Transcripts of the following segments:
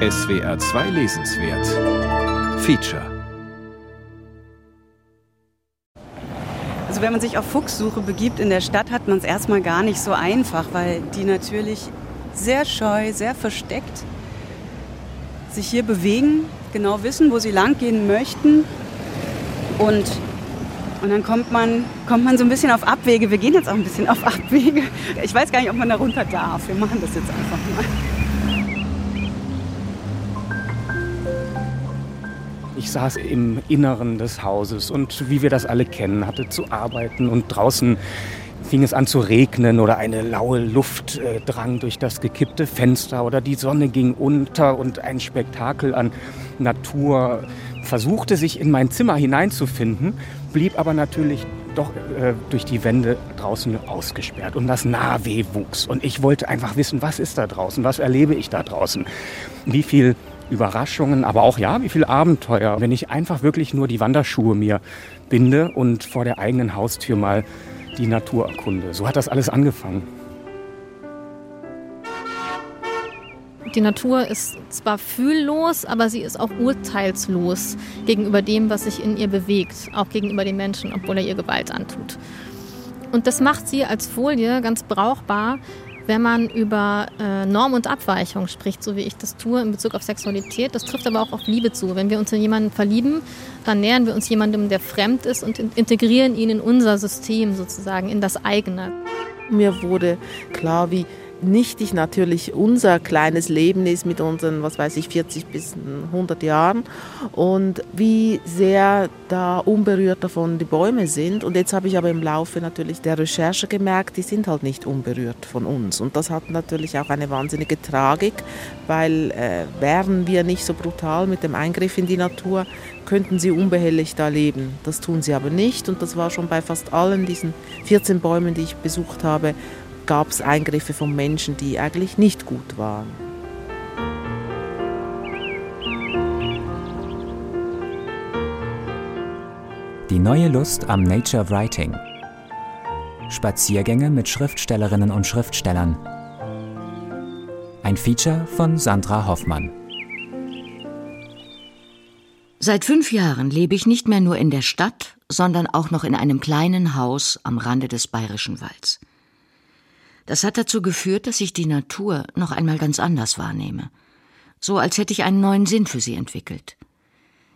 SWR 2 Lesenswert Feature Also wenn man sich auf Fuchssuche begibt in der Stadt, hat man es erstmal gar nicht so einfach, weil die natürlich sehr scheu, sehr versteckt sich hier bewegen, genau wissen, wo sie lang gehen möchten. Und, und dann kommt man, kommt man so ein bisschen auf Abwege. Wir gehen jetzt auch ein bisschen auf Abwege. Ich weiß gar nicht, ob man da runter darf. Wir machen das jetzt einfach mal. Ich saß im Inneren des Hauses und wie wir das alle kennen, hatte zu arbeiten und draußen fing es an zu regnen oder eine laue Luft äh, drang durch das gekippte Fenster oder die Sonne ging unter und ein Spektakel an Natur versuchte sich in mein Zimmer hineinzufinden, blieb aber natürlich doch äh, durch die Wände draußen ausgesperrt und das Nahweh wuchs. Und ich wollte einfach wissen, was ist da draußen, was erlebe ich da draußen, wie viel Überraschungen, aber auch ja, wie viel Abenteuer, wenn ich einfach wirklich nur die Wanderschuhe mir binde und vor der eigenen Haustür mal die Natur erkunde. So hat das alles angefangen. Die Natur ist zwar fühllos, aber sie ist auch urteilslos gegenüber dem, was sich in ihr bewegt, auch gegenüber den Menschen, obwohl er ihr Gewalt antut. Und das macht sie als Folie ganz brauchbar wenn man über äh, Norm und Abweichung spricht, so wie ich das tue in Bezug auf Sexualität. Das trifft aber auch auf Liebe zu. Wenn wir uns in jemanden verlieben, dann nähern wir uns jemandem, der fremd ist und integrieren ihn in unser System sozusagen, in das eigene. Mir wurde klar, wie nichtig natürlich unser kleines Leben ist mit unseren, was weiß ich, 40 bis 100 Jahren und wie sehr da unberührt davon die Bäume sind. Und jetzt habe ich aber im Laufe natürlich der Recherche gemerkt, die sind halt nicht unberührt von uns. Und das hat natürlich auch eine wahnsinnige Tragik, weil äh, wären wir nicht so brutal mit dem Eingriff in die Natur, könnten sie unbehelligt da leben. Das tun sie aber nicht und das war schon bei fast allen diesen 14 Bäumen, die ich besucht habe, gab es Eingriffe von Menschen, die eigentlich nicht gut waren. Die neue Lust am Nature Writing. Spaziergänge mit Schriftstellerinnen und Schriftstellern. Ein Feature von Sandra Hoffmann. Seit fünf Jahren lebe ich nicht mehr nur in der Stadt, sondern auch noch in einem kleinen Haus am Rande des Bayerischen Walds. Das hat dazu geführt, dass ich die Natur noch einmal ganz anders wahrnehme. So als hätte ich einen neuen Sinn für sie entwickelt.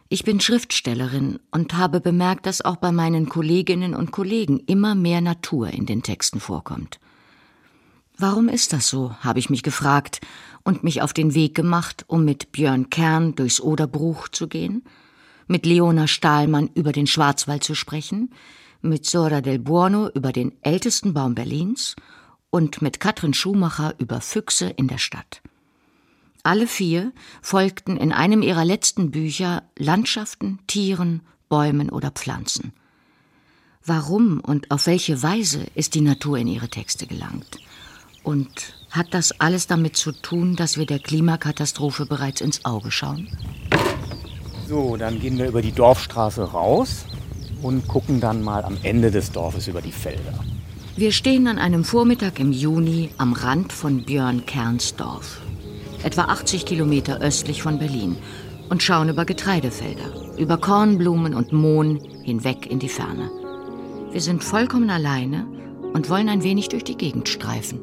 Ich bin Schriftstellerin und habe bemerkt, dass auch bei meinen Kolleginnen und Kollegen immer mehr Natur in den Texten vorkommt. Warum ist das so, habe ich mich gefragt und mich auf den Weg gemacht, um mit Björn Kern durchs Oderbruch zu gehen, mit Leona Stahlmann über den Schwarzwald zu sprechen, mit Sora del Buono über den ältesten Baum Berlins und mit Katrin Schumacher über Füchse in der Stadt. Alle vier folgten in einem ihrer letzten Bücher Landschaften, Tieren, Bäumen oder Pflanzen. Warum und auf welche Weise ist die Natur in ihre Texte gelangt? Und hat das alles damit zu tun, dass wir der Klimakatastrophe bereits ins Auge schauen? So, dann gehen wir über die Dorfstraße raus und gucken dann mal am Ende des Dorfes über die Felder. Wir stehen an einem Vormittag im Juni am Rand von Björn Kernsdorf, etwa 80 Kilometer östlich von Berlin, und schauen über Getreidefelder, über Kornblumen und Mohn hinweg in die Ferne. Wir sind vollkommen alleine und wollen ein wenig durch die Gegend streifen.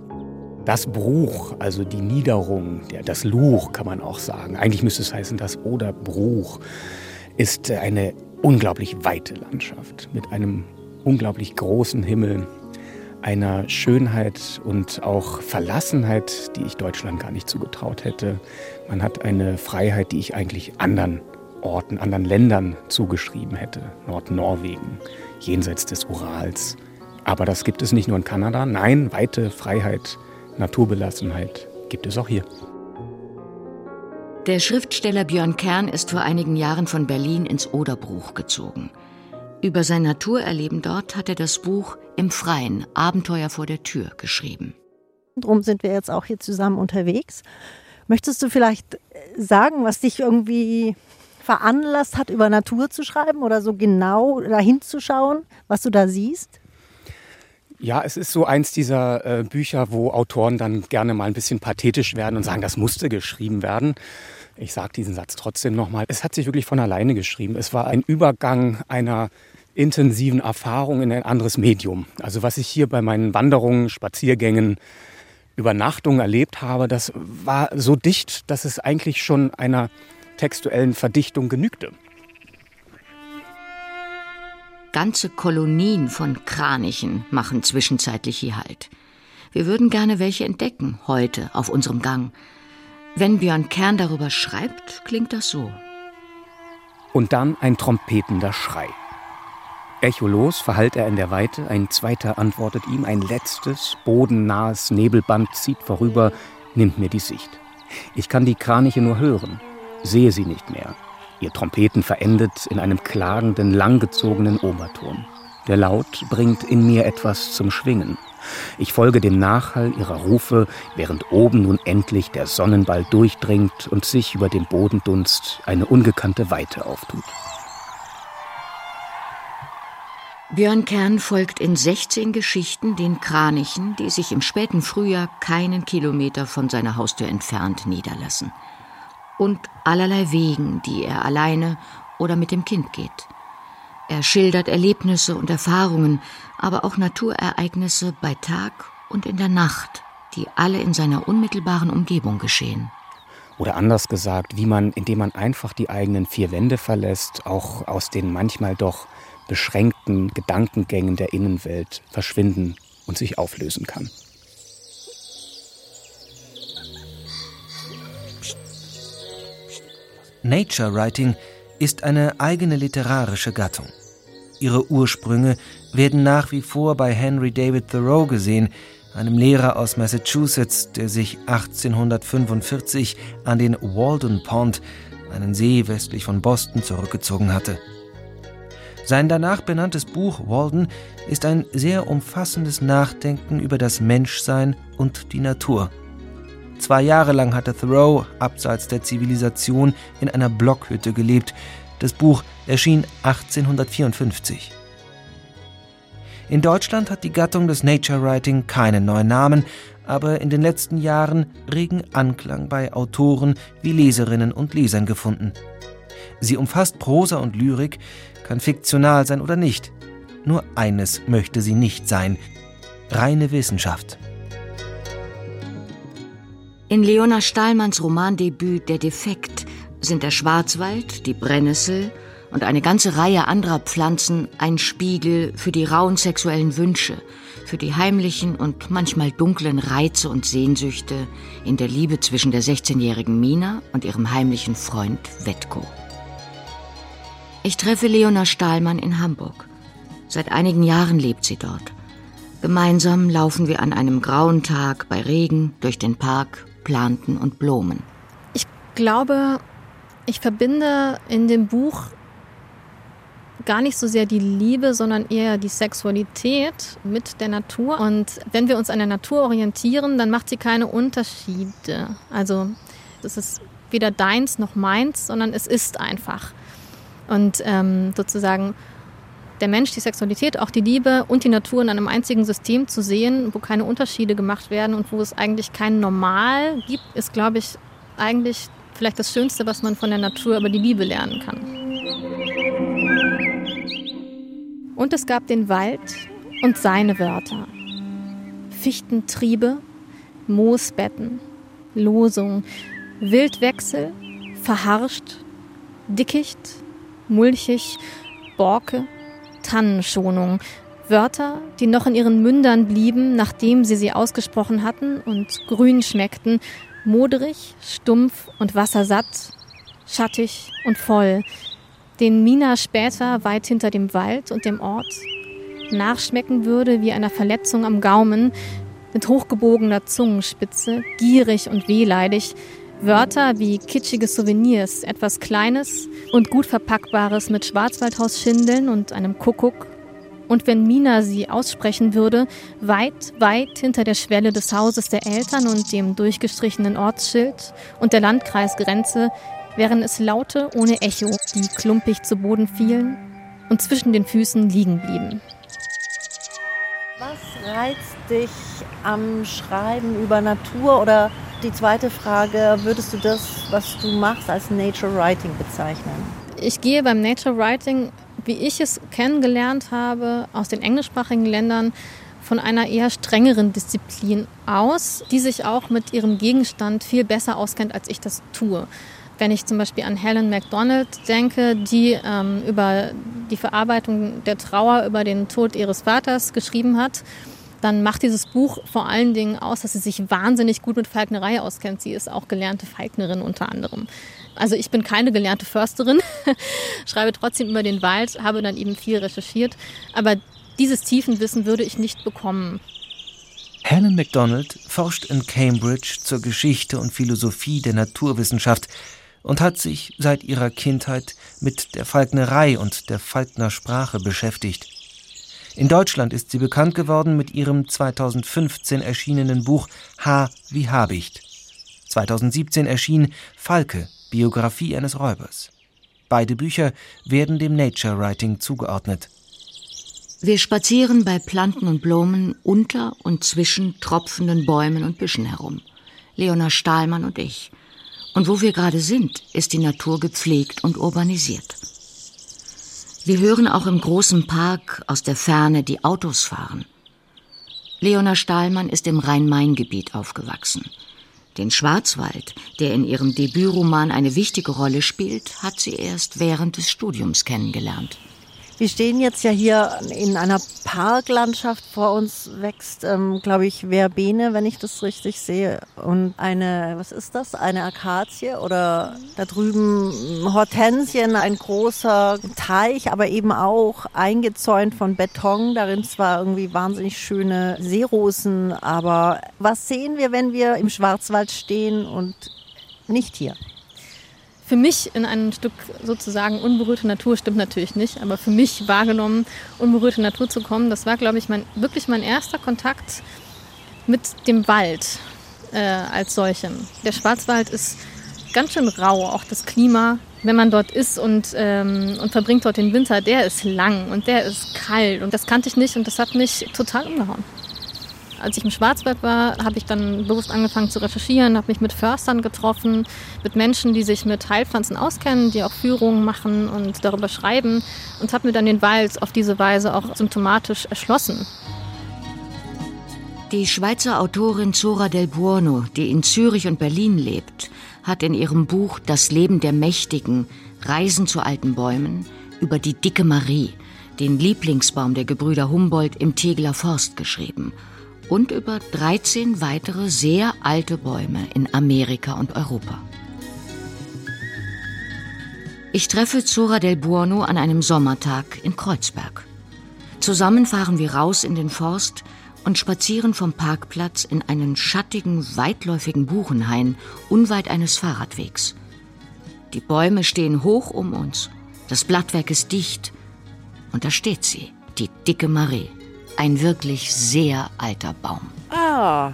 Das Bruch, also die Niederung, das Luch kann man auch sagen, eigentlich müsste es heißen das Oderbruch, ist eine unglaublich weite Landschaft mit einem unglaublich großen Himmel, einer Schönheit und auch Verlassenheit, die ich Deutschland gar nicht zugetraut hätte. Man hat eine Freiheit, die ich eigentlich anderen Orten, anderen Ländern zugeschrieben hätte. Nordnorwegen, jenseits des Urals. Aber das gibt es nicht nur in Kanada. Nein, weite Freiheit, Naturbelassenheit gibt es auch hier. Der Schriftsteller Björn Kern ist vor einigen Jahren von Berlin ins Oderbruch gezogen. Über sein Naturerleben dort hat er das Buch Im Freien, Abenteuer vor der Tür geschrieben. Darum sind wir jetzt auch hier zusammen unterwegs. Möchtest du vielleicht sagen, was dich irgendwie veranlasst hat, über Natur zu schreiben oder so genau dahin zu schauen, was du da siehst? Ja, es ist so eins dieser äh, Bücher, wo Autoren dann gerne mal ein bisschen pathetisch werden und sagen, das musste geschrieben werden. Ich sage diesen Satz trotzdem nochmal. Es hat sich wirklich von alleine geschrieben. Es war ein Übergang einer intensiven Erfahrung in ein anderes Medium. Also was ich hier bei meinen Wanderungen, Spaziergängen, Übernachtungen erlebt habe, das war so dicht, dass es eigentlich schon einer textuellen Verdichtung genügte. Ganze Kolonien von Kranichen machen zwischenzeitlich hier Halt. Wir würden gerne welche entdecken, heute auf unserem Gang. Wenn Björn Kern darüber schreibt, klingt das so. Und dann ein trompetender Schrei. Echolos verhallt er in der Weite, ein zweiter antwortet ihm, ein letztes, bodennahes Nebelband zieht vorüber, nimmt mir die Sicht. Ich kann die Kraniche nur hören, sehe sie nicht mehr, Ihr Trompeten verendet in einem klagenden, langgezogenen Oberton. Der Laut bringt in mir etwas zum Schwingen. Ich folge dem Nachhall ihrer Rufe, während oben nun endlich der Sonnenball durchdringt und sich über dem Bodendunst eine ungekannte Weite auftut. Björn Kern folgt in 16 Geschichten den Kranichen, die sich im späten Frühjahr keinen Kilometer von seiner Haustür entfernt niederlassen und allerlei Wegen, die er alleine oder mit dem Kind geht. Er schildert Erlebnisse und Erfahrungen, aber auch Naturereignisse bei Tag und in der Nacht, die alle in seiner unmittelbaren Umgebung geschehen. Oder anders gesagt, wie man, indem man einfach die eigenen vier Wände verlässt, auch aus den manchmal doch beschränkten Gedankengängen der Innenwelt verschwinden und sich auflösen kann. Nature Writing ist eine eigene literarische Gattung. Ihre Ursprünge werden nach wie vor bei Henry David Thoreau gesehen, einem Lehrer aus Massachusetts, der sich 1845 an den Walden Pond, einen See westlich von Boston, zurückgezogen hatte. Sein danach benanntes Buch Walden ist ein sehr umfassendes Nachdenken über das Menschsein und die Natur. Zwei Jahre lang hatte Thoreau abseits der Zivilisation in einer Blockhütte gelebt. Das Buch erschien 1854. In Deutschland hat die Gattung des Nature Writing keinen neuen Namen, aber in den letzten Jahren regen Anklang bei Autoren wie Leserinnen und Lesern gefunden. Sie umfasst Prosa und Lyrik, kann fiktional sein oder nicht. Nur eines möchte sie nicht sein: reine Wissenschaft. In Leona Stahlmanns Romandebüt Der Defekt sind der Schwarzwald, die Brennnessel und eine ganze Reihe anderer Pflanzen ein Spiegel für die rauen sexuellen Wünsche, für die heimlichen und manchmal dunklen Reize und Sehnsüchte in der Liebe zwischen der 16-jährigen Mina und ihrem heimlichen Freund Wetko. Ich treffe Leona Stahlmann in Hamburg. Seit einigen Jahren lebt sie dort. Gemeinsam laufen wir an einem grauen Tag bei Regen durch den Park Planten und Blumen. Ich glaube, ich verbinde in dem Buch gar nicht so sehr die Liebe, sondern eher die Sexualität mit der Natur. Und wenn wir uns an der Natur orientieren, dann macht sie keine Unterschiede. Also es ist weder deins noch meins, sondern es ist einfach. Und ähm, sozusagen der Mensch, die Sexualität, auch die Liebe und die Natur in einem einzigen System zu sehen, wo keine Unterschiede gemacht werden und wo es eigentlich kein Normal gibt, ist, glaube ich, eigentlich vielleicht das Schönste, was man von der Natur über die Liebe lernen kann. Und es gab den Wald und seine Wörter. Fichtentriebe, Moosbetten, Losung, Wildwechsel, verharscht, dickicht, mulchig, Borke, Tannenschonung. Wörter, die noch in ihren Mündern blieben, nachdem sie sie ausgesprochen hatten und grün schmeckten, moderig, stumpf und wassersatt, schattig und voll, den Mina später weit hinter dem Wald und dem Ort nachschmecken würde wie einer Verletzung am Gaumen, mit hochgebogener Zungenspitze, gierig und wehleidig, Wörter wie kitschige Souvenirs, etwas Kleines und gut verpackbares mit Schwarzwaldhausschindeln und einem Kuckuck. Und wenn Mina sie aussprechen würde, weit, weit hinter der Schwelle des Hauses der Eltern und dem durchgestrichenen Ortsschild und der Landkreisgrenze, wären es Laute ohne Echo, die klumpig zu Boden fielen und zwischen den Füßen liegen blieben. Was reizt dich am Schreiben über Natur? Oder die zweite Frage, würdest du das, was du machst, als Nature Writing bezeichnen? Ich gehe beim Nature Writing, wie ich es kennengelernt habe, aus den englischsprachigen Ländern, von einer eher strengeren Disziplin aus, die sich auch mit ihrem Gegenstand viel besser auskennt, als ich das tue. Wenn ich zum Beispiel an Helen MacDonald denke, die ähm, über die Verarbeitung der Trauer über den Tod ihres Vaters geschrieben hat, dann macht dieses Buch vor allen Dingen aus, dass sie sich wahnsinnig gut mit Falknerei auskennt. Sie ist auch gelernte Falknerin unter anderem. Also ich bin keine gelernte Försterin, schreibe trotzdem über den Wald, habe dann eben viel recherchiert. Aber dieses Tiefenwissen würde ich nicht bekommen. Helen MacDonald forscht in Cambridge zur Geschichte und Philosophie der Naturwissenschaft und hat sich seit ihrer Kindheit mit der Falknerei und der Falknersprache beschäftigt. In Deutschland ist sie bekannt geworden mit ihrem 2015 erschienenen Buch H wie Habicht. 2017 erschien Falke, Biografie eines Räubers. Beide Bücher werden dem Nature Writing zugeordnet. Wir spazieren bei Planten und Blumen unter und zwischen tropfenden Bäumen und Büschen herum. Leona Stahlmann und ich. Und wo wir gerade sind, ist die Natur gepflegt und urbanisiert. Wir hören auch im großen Park aus der Ferne die Autos fahren. Leona Stahlmann ist im Rhein-Main-Gebiet aufgewachsen. Den Schwarzwald, der in ihrem Debütroman eine wichtige Rolle spielt, hat sie erst während des Studiums kennengelernt. Wir stehen jetzt ja hier in einer Parklandschaft. Vor uns wächst, ähm, glaube ich, Verbene, wenn ich das richtig sehe. Und eine, was ist das? Eine Akazie oder da drüben Hortensien, ein großer Teich, aber eben auch eingezäunt von Beton. Darin zwar irgendwie wahnsinnig schöne Seerosen, aber was sehen wir, wenn wir im Schwarzwald stehen und nicht hier? Für mich in ein Stück sozusagen unberührte Natur, stimmt natürlich nicht, aber für mich wahrgenommen, unberührte Natur zu kommen, das war, glaube ich, mein, wirklich mein erster Kontakt mit dem Wald äh, als solchem. Der Schwarzwald ist ganz schön rau, auch das Klima, wenn man dort ist und, ähm, und verbringt dort den Winter, der ist lang und der ist kalt und das kannte ich nicht und das hat mich total umgehauen. Als ich im Schwarzwald war, habe ich dann bewusst angefangen zu recherchieren, habe mich mit Förstern getroffen, mit Menschen, die sich mit Heilpflanzen auskennen, die auch Führungen machen und darüber schreiben und habe mir dann den Wald auf diese Weise auch symptomatisch erschlossen. Die Schweizer Autorin Zora del Buono, die in Zürich und Berlin lebt, hat in ihrem Buch Das Leben der Mächtigen, Reisen zu alten Bäumen über die Dicke Marie, den Lieblingsbaum der Gebrüder Humboldt im Tegeler Forst geschrieben und über 13 weitere sehr alte Bäume in Amerika und Europa. Ich treffe Zora del Buono an einem Sommertag in Kreuzberg. Zusammen fahren wir raus in den Forst und spazieren vom Parkplatz in einen schattigen, weitläufigen Buchenhain unweit eines Fahrradwegs. Die Bäume stehen hoch um uns, das Blattwerk ist dicht und da steht sie, die dicke Marie. Ein wirklich sehr alter Baum. Ah,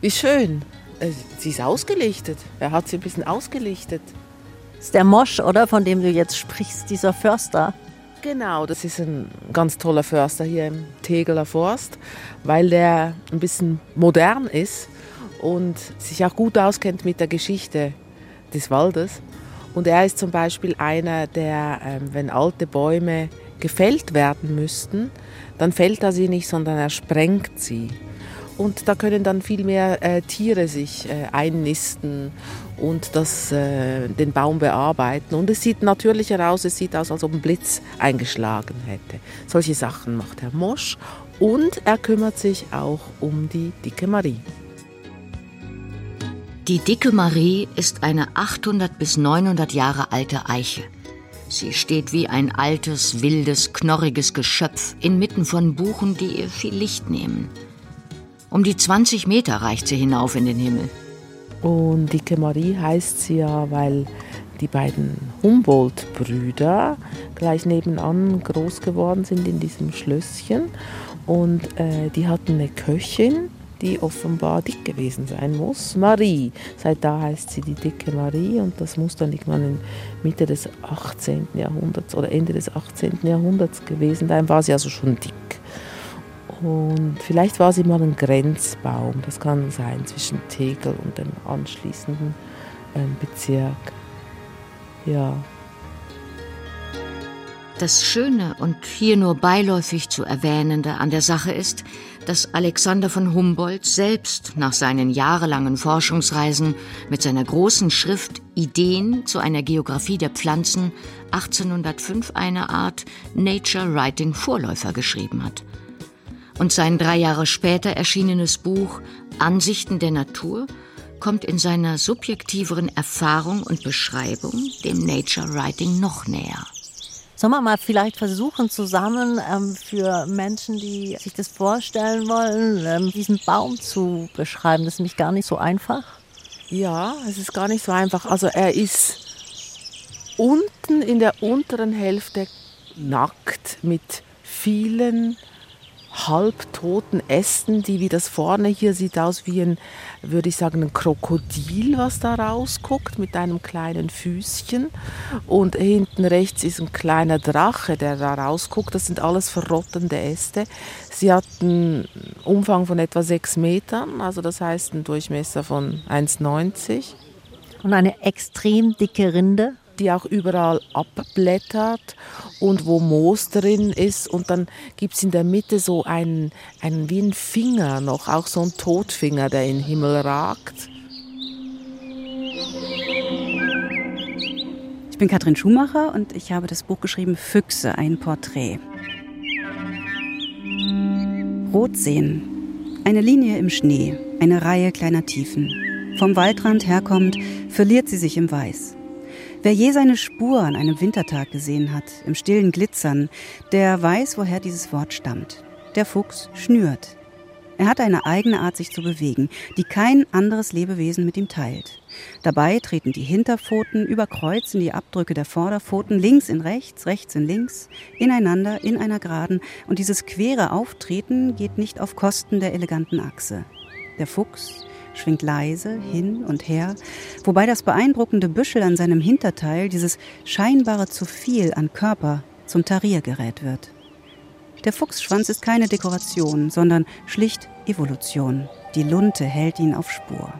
wie schön. Äh, sie ist ausgelichtet. Er hat sie ein bisschen ausgelichtet. Das ist der Mosch, oder? Von dem du jetzt sprichst, dieser Förster. Genau, das ist ein ganz toller Förster hier im Tegeler Forst, weil der ein bisschen modern ist und sich auch gut auskennt mit der Geschichte des Waldes. Und er ist zum Beispiel einer, der, ähm, wenn alte Bäume gefällt werden müssten, dann fällt er sie nicht, sondern er sprengt sie. Und da können dann viel mehr äh, Tiere sich äh, einnisten und das, äh, den Baum bearbeiten. Und es sieht natürlicher aus, es sieht aus, als ob ein Blitz eingeschlagen hätte. Solche Sachen macht Herr Mosch und er kümmert sich auch um die dicke Marie. Die dicke Marie ist eine 800 bis 900 Jahre alte Eiche. Sie steht wie ein altes, wildes, knorriges Geschöpf inmitten von Buchen, die ihr viel Licht nehmen. Um die 20 Meter reicht sie hinauf in den Himmel. Und Dicke Marie heißt sie ja, weil die beiden Humboldt-Brüder gleich nebenan groß geworden sind in diesem Schlösschen. Und äh, die hatten eine Köchin, die offenbar dick gewesen sein muss. Marie. Seit da heißt sie die dicke Marie und das muss dann irgendwann in Mitte des 18. Jahrhunderts oder Ende des 18. Jahrhunderts gewesen sein. War sie also schon dick. Und vielleicht war sie mal ein Grenzbaum, das kann sein, zwischen Tegel und dem anschließenden ähm, Bezirk. Ja. Das Schöne und hier nur beiläufig zu erwähnende an der Sache ist, dass Alexander von Humboldt selbst nach seinen jahrelangen Forschungsreisen mit seiner großen Schrift Ideen zu einer Geographie der Pflanzen 1805 eine Art Nature Writing Vorläufer geschrieben hat. Und sein drei Jahre später erschienenes Buch Ansichten der Natur kommt in seiner subjektiveren Erfahrung und Beschreibung dem Nature Writing noch näher. Sollen wir mal vielleicht versuchen, zusammen ähm, für Menschen, die sich das vorstellen wollen, ähm, diesen Baum zu beschreiben? Das ist nämlich gar nicht so einfach. Ja, es ist gar nicht so einfach. Also er ist unten in der unteren Hälfte nackt mit vielen halbtoten Ästen, die wie das vorne hier sieht aus wie ein, würde ich sagen, ein Krokodil, was da rausguckt mit einem kleinen Füßchen. Und hinten rechts ist ein kleiner Drache, der da rausguckt. Das sind alles verrottende Äste. Sie hat einen Umfang von etwa sechs Metern, also das heißt einen Durchmesser von 1,90. Und eine extrem dicke Rinde die auch überall abblättert und wo Moos drin ist. Und dann gibt es in der Mitte so einen, einen wie ein Finger noch, auch so ein Todfinger, der in den Himmel ragt. Ich bin Katrin Schumacher und ich habe das Buch geschrieben Füchse, ein Porträt. Rot sehen. Eine Linie im Schnee, eine Reihe kleiner Tiefen. Vom Waldrand herkommt, verliert sie sich im Weiß. Wer je seine Spur an einem Wintertag gesehen hat, im stillen Glitzern, der weiß, woher dieses Wort stammt. Der Fuchs schnürt. Er hat eine eigene Art, sich zu bewegen, die kein anderes Lebewesen mit ihm teilt. Dabei treten die Hinterpfoten über Kreuz in die Abdrücke der Vorderpfoten, links in rechts, rechts in links, ineinander, in einer Geraden. Und dieses quere Auftreten geht nicht auf Kosten der eleganten Achse. Der Fuchs schwingt leise hin und her, wobei das beeindruckende Büschel an seinem Hinterteil, dieses scheinbare zu viel an Körper, zum Tariergerät wird. Der Fuchsschwanz ist keine Dekoration, sondern schlicht Evolution. Die Lunte hält ihn auf Spur.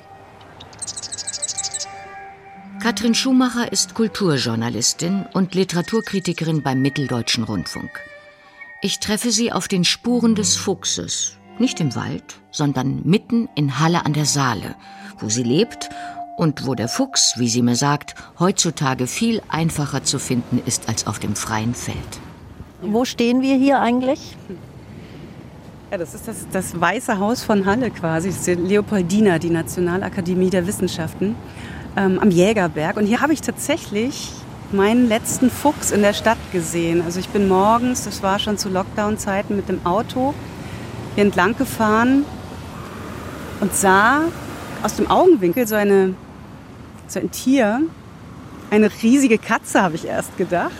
Katrin Schumacher ist Kulturjournalistin und Literaturkritikerin beim Mitteldeutschen Rundfunk. Ich treffe sie auf den Spuren des Fuchses, nicht im Wald, sondern mitten in Halle an der Saale, wo sie lebt und wo der Fuchs, wie sie mir sagt, heutzutage viel einfacher zu finden ist als auf dem freien Feld. Wo stehen wir hier eigentlich? Ja, das ist das, das Weiße Haus von Halle quasi. Das ist die Leopoldina, die Nationalakademie der Wissenschaften, ähm, am Jägerberg. Und hier habe ich tatsächlich meinen letzten Fuchs in der Stadt gesehen. Also ich bin morgens, das war schon zu Lockdown-Zeiten, mit dem Auto hier entlang gefahren und sah aus dem Augenwinkel so, eine, so ein Tier, eine riesige Katze, habe ich erst gedacht,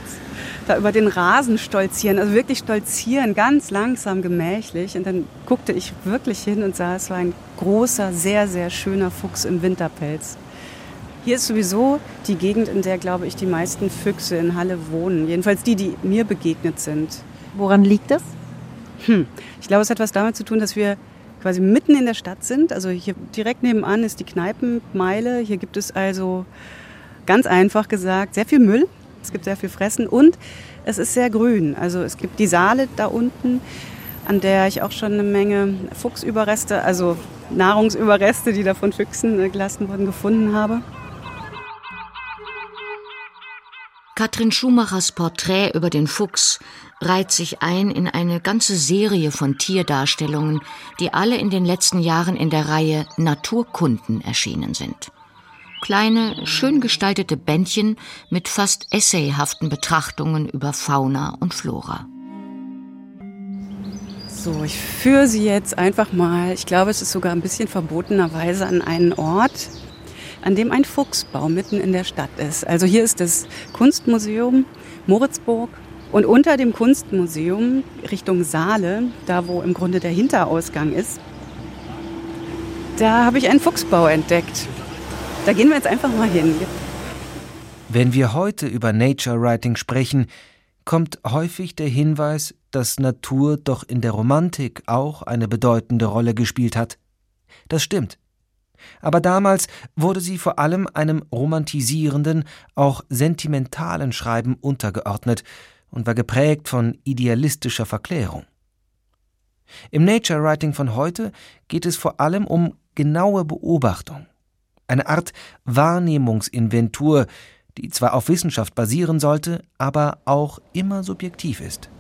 da über den Rasen stolzieren, also wirklich stolzieren, ganz langsam, gemächlich. Und dann guckte ich wirklich hin und sah, es war ein großer, sehr, sehr schöner Fuchs im Winterpelz. Hier ist sowieso die Gegend, in der, glaube ich, die meisten Füchse in Halle wohnen. Jedenfalls die, die mir begegnet sind. Woran liegt das? Hm. Ich glaube, es hat was damit zu tun, dass wir quasi mitten in der Stadt sind. Also hier direkt nebenan ist die Kneipenmeile. Hier gibt es also ganz einfach gesagt sehr viel Müll. Es gibt sehr viel Fressen und es ist sehr grün. Also es gibt die Saale da unten, an der ich auch schon eine Menge Fuchsüberreste, also Nahrungsüberreste, die da von Füchsen äh, gelassen wurden, gefunden habe. Katrin Schumachers Porträt über den Fuchs reiht sich ein in eine ganze Serie von Tierdarstellungen, die alle in den letzten Jahren in der Reihe Naturkunden erschienen sind. Kleine, schön gestaltete Bändchen mit fast essayhaften Betrachtungen über Fauna und Flora. So, ich führe Sie jetzt einfach mal, ich glaube, es ist sogar ein bisschen verbotenerweise an einen Ort, an dem ein Fuchsbau mitten in der Stadt ist. Also hier ist das Kunstmuseum Moritzburg und unter dem Kunstmuseum Richtung Saale, da wo im Grunde der Hinterausgang ist, da habe ich einen Fuchsbau entdeckt. Da gehen wir jetzt einfach mal hin. Wenn wir heute über Nature Writing sprechen, kommt häufig der Hinweis, dass Natur doch in der Romantik auch eine bedeutende Rolle gespielt hat. Das stimmt. Aber damals wurde sie vor allem einem romantisierenden, auch sentimentalen Schreiben untergeordnet und war geprägt von idealistischer Verklärung. Im Nature Writing von heute geht es vor allem um genaue Beobachtung, eine Art Wahrnehmungsinventur, die zwar auf Wissenschaft basieren sollte, aber auch immer subjektiv ist.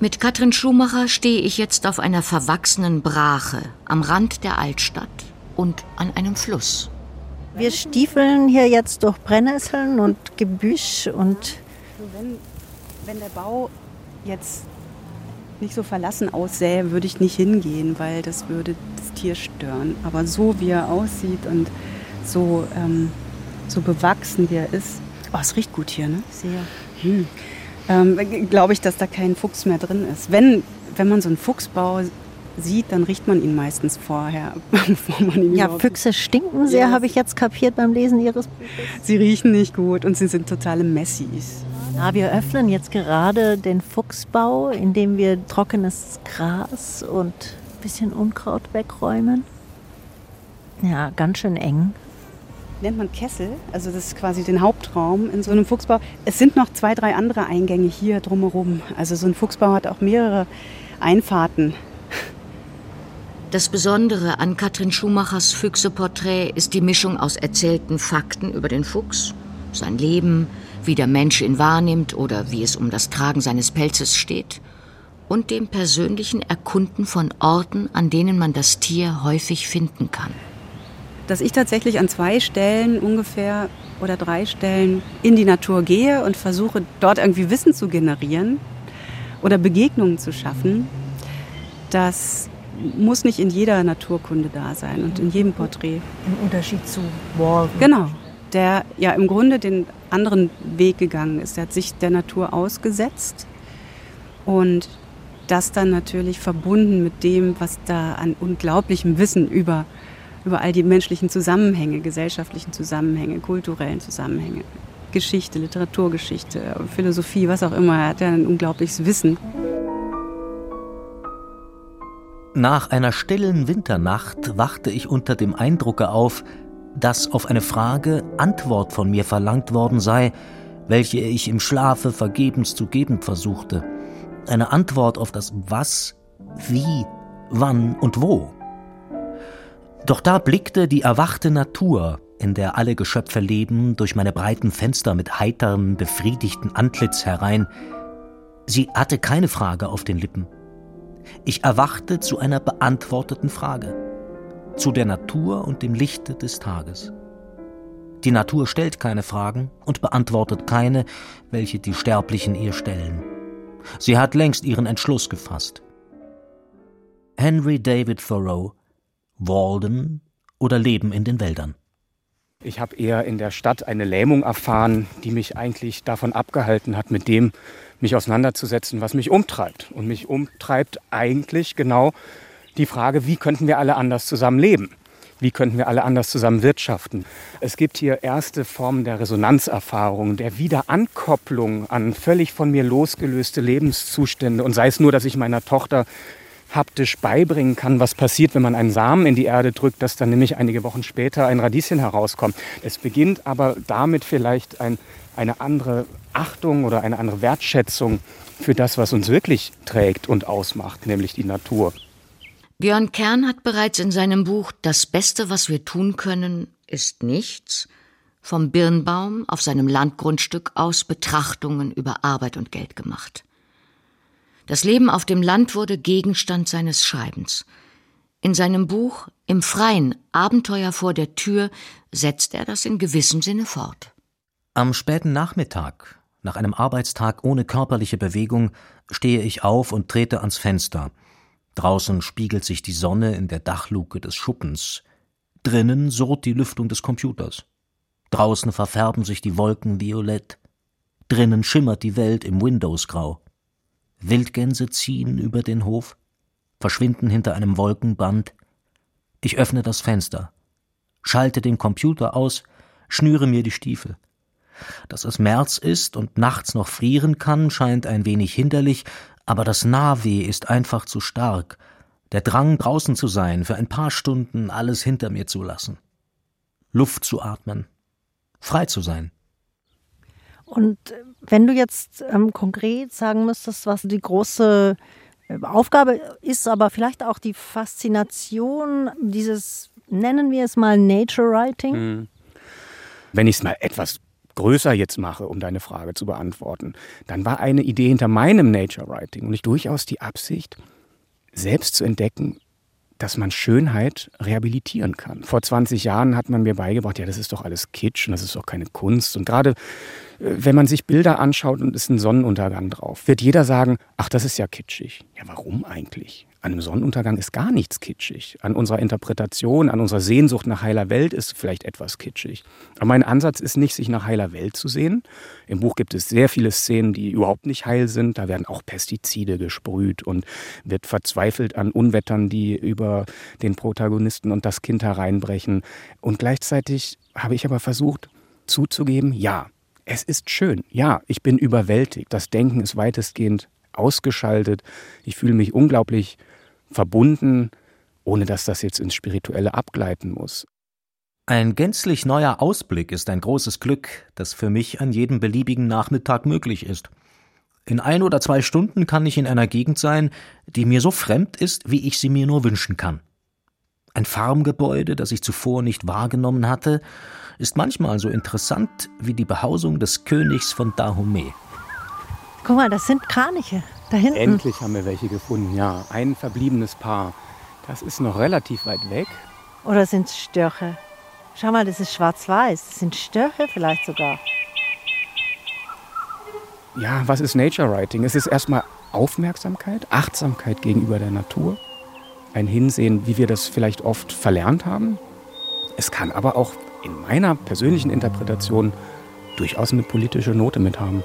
Mit Katrin Schumacher stehe ich jetzt auf einer verwachsenen Brache am Rand der Altstadt und an einem Fluss. Wir stiefeln hier jetzt durch Brennnesseln und Gebüsch und. Wenn, wenn der Bau jetzt nicht so verlassen aussähe, würde ich nicht hingehen, weil das würde das Tier stören. Aber so wie er aussieht und so, ähm, so bewachsen wie er ist. Oh, es riecht gut hier, ne? Sehr. Hm. Ähm, Glaube ich, dass da kein Fuchs mehr drin ist. Wenn, wenn man so einen Fuchsbau sieht, dann riecht man ihn meistens vorher, bevor man ihn Ja, Füchse stinken sehr, ja. habe ich jetzt kapiert beim Lesen Ihres Buches. Sie riechen nicht gut und sie sind totale Messis. Ja, wir öffnen jetzt gerade den Fuchsbau, indem wir trockenes Gras und ein bisschen Unkraut wegräumen. Ja, ganz schön eng. Nennt man Kessel, also das ist quasi den Hauptraum in so einem Fuchsbau. Es sind noch zwei, drei andere Eingänge hier drumherum. Also so ein Fuchsbau hat auch mehrere Einfahrten. Das Besondere an Katrin Schumachers Füchseporträt ist die Mischung aus erzählten Fakten über den Fuchs, sein Leben, wie der Mensch ihn wahrnimmt oder wie es um das Tragen seines Pelzes steht, und dem persönlichen Erkunden von Orten, an denen man das Tier häufig finden kann. Dass ich tatsächlich an zwei Stellen ungefähr oder drei Stellen in die Natur gehe und versuche, dort irgendwie Wissen zu generieren oder Begegnungen zu schaffen, das muss nicht in jeder Naturkunde da sein und in jedem Porträt. Im Unterschied zu Wall. Genau, der ja im Grunde den anderen Weg gegangen ist. Er hat sich der Natur ausgesetzt und das dann natürlich verbunden mit dem, was da an unglaublichem Wissen über, über all die menschlichen Zusammenhänge, gesellschaftlichen Zusammenhänge, kulturellen Zusammenhänge, Geschichte, Literaturgeschichte, Philosophie, was auch immer. Er hat ja ein unglaubliches Wissen. Nach einer stillen Winternacht wachte ich unter dem Eindrucke auf, dass auf eine Frage Antwort von mir verlangt worden sei, welche ich im Schlafe vergebens zu geben versuchte. Eine Antwort auf das Was, Wie, Wann und Wo. Doch da blickte die erwachte Natur, in der alle Geschöpfe leben, durch meine breiten Fenster mit heiterem, befriedigten Antlitz herein. Sie hatte keine Frage auf den Lippen. Ich erwachte zu einer beantworteten Frage zu der Natur und dem Lichte des Tages. Die Natur stellt keine Fragen und beantwortet keine, welche die Sterblichen ihr stellen. Sie hat längst ihren Entschluss gefasst. Henry David Thoreau, Walden oder Leben in den Wäldern. Ich habe eher in der Stadt eine Lähmung erfahren, die mich eigentlich davon abgehalten hat, mit dem mich auseinanderzusetzen, was mich umtreibt. Und mich umtreibt eigentlich genau die Frage, wie könnten wir alle anders zusammen leben? Wie könnten wir alle anders zusammen wirtschaften? Es gibt hier erste Formen der Resonanzerfahrung, der Wiederankopplung an völlig von mir losgelöste Lebenszustände. Und sei es nur, dass ich meiner Tochter haptisch beibringen kann, was passiert, wenn man einen Samen in die Erde drückt, dass dann nämlich einige Wochen später ein Radieschen herauskommt. Es beginnt aber damit vielleicht ein, eine andere Achtung oder eine andere Wertschätzung für das, was uns wirklich trägt und ausmacht, nämlich die Natur. Björn Kern hat bereits in seinem Buch Das Beste, was wir tun können, ist nichts vom Birnbaum auf seinem Landgrundstück aus Betrachtungen über Arbeit und Geld gemacht. Das Leben auf dem Land wurde Gegenstand seines Schreibens. In seinem Buch Im Freien Abenteuer vor der Tür setzt er das in gewissem Sinne fort. Am späten Nachmittag, nach einem Arbeitstag ohne körperliche Bewegung, stehe ich auf und trete ans Fenster – Draußen spiegelt sich die Sonne in der Dachluke des Schuppens. Drinnen surrt die Lüftung des Computers. Draußen verfärben sich die Wolken violett. Drinnen schimmert die Welt im Windowsgrau. Wildgänse ziehen über den Hof, verschwinden hinter einem Wolkenband. Ich öffne das Fenster, schalte den Computer aus, schnüre mir die Stiefel. Dass es März ist und nachts noch frieren kann, scheint ein wenig hinderlich, aber das Nahweh ist einfach zu stark. Der Drang, draußen zu sein, für ein paar Stunden alles hinter mir zu lassen. Luft zu atmen. Frei zu sein. Und wenn du jetzt ähm, konkret sagen müsstest, was die große äh, Aufgabe ist, aber vielleicht auch die Faszination dieses, nennen wir es mal Nature Writing. Hm. Wenn ich es mal etwas größer jetzt mache, um deine Frage zu beantworten, dann war eine Idee hinter meinem Nature Writing und ich durchaus die Absicht, selbst zu entdecken, dass man Schönheit rehabilitieren kann. Vor 20 Jahren hat man mir beigebracht, ja, das ist doch alles Kitsch und das ist doch keine Kunst. Und gerade äh, wenn man sich Bilder anschaut und ist ein Sonnenuntergang drauf, wird jeder sagen, ach, das ist ja kitschig. Ja, warum eigentlich? An einem Sonnenuntergang ist gar nichts kitschig. An unserer Interpretation, an unserer Sehnsucht nach heiler Welt ist vielleicht etwas kitschig. Aber mein Ansatz ist nicht, sich nach heiler Welt zu sehen. Im Buch gibt es sehr viele Szenen, die überhaupt nicht heil sind. Da werden auch Pestizide gesprüht und wird verzweifelt an Unwettern, die über den Protagonisten und das Kind hereinbrechen. Und gleichzeitig habe ich aber versucht zuzugeben, ja, es ist schön. Ja, ich bin überwältigt. Das Denken ist weitestgehend ausgeschaltet. Ich fühle mich unglaublich verbunden, ohne dass das jetzt ins Spirituelle abgleiten muss. Ein gänzlich neuer Ausblick ist ein großes Glück, das für mich an jedem beliebigen Nachmittag möglich ist. In ein oder zwei Stunden kann ich in einer Gegend sein, die mir so fremd ist, wie ich sie mir nur wünschen kann. Ein Farmgebäude, das ich zuvor nicht wahrgenommen hatte, ist manchmal so interessant wie die Behausung des Königs von Dahomey. Guck mal, das sind Kraniche. Da hinten. Endlich haben wir welche gefunden, ja. Ein verbliebenes Paar. Das ist noch relativ weit weg. Oder sind es Störche? Schau mal, das ist schwarz-weiß. Das sind Störche vielleicht sogar. Ja, was ist Nature Writing? Es ist erstmal Aufmerksamkeit, Achtsamkeit gegenüber der Natur. Ein Hinsehen, wie wir das vielleicht oft verlernt haben. Es kann aber auch in meiner persönlichen Interpretation durchaus eine politische Note mit haben.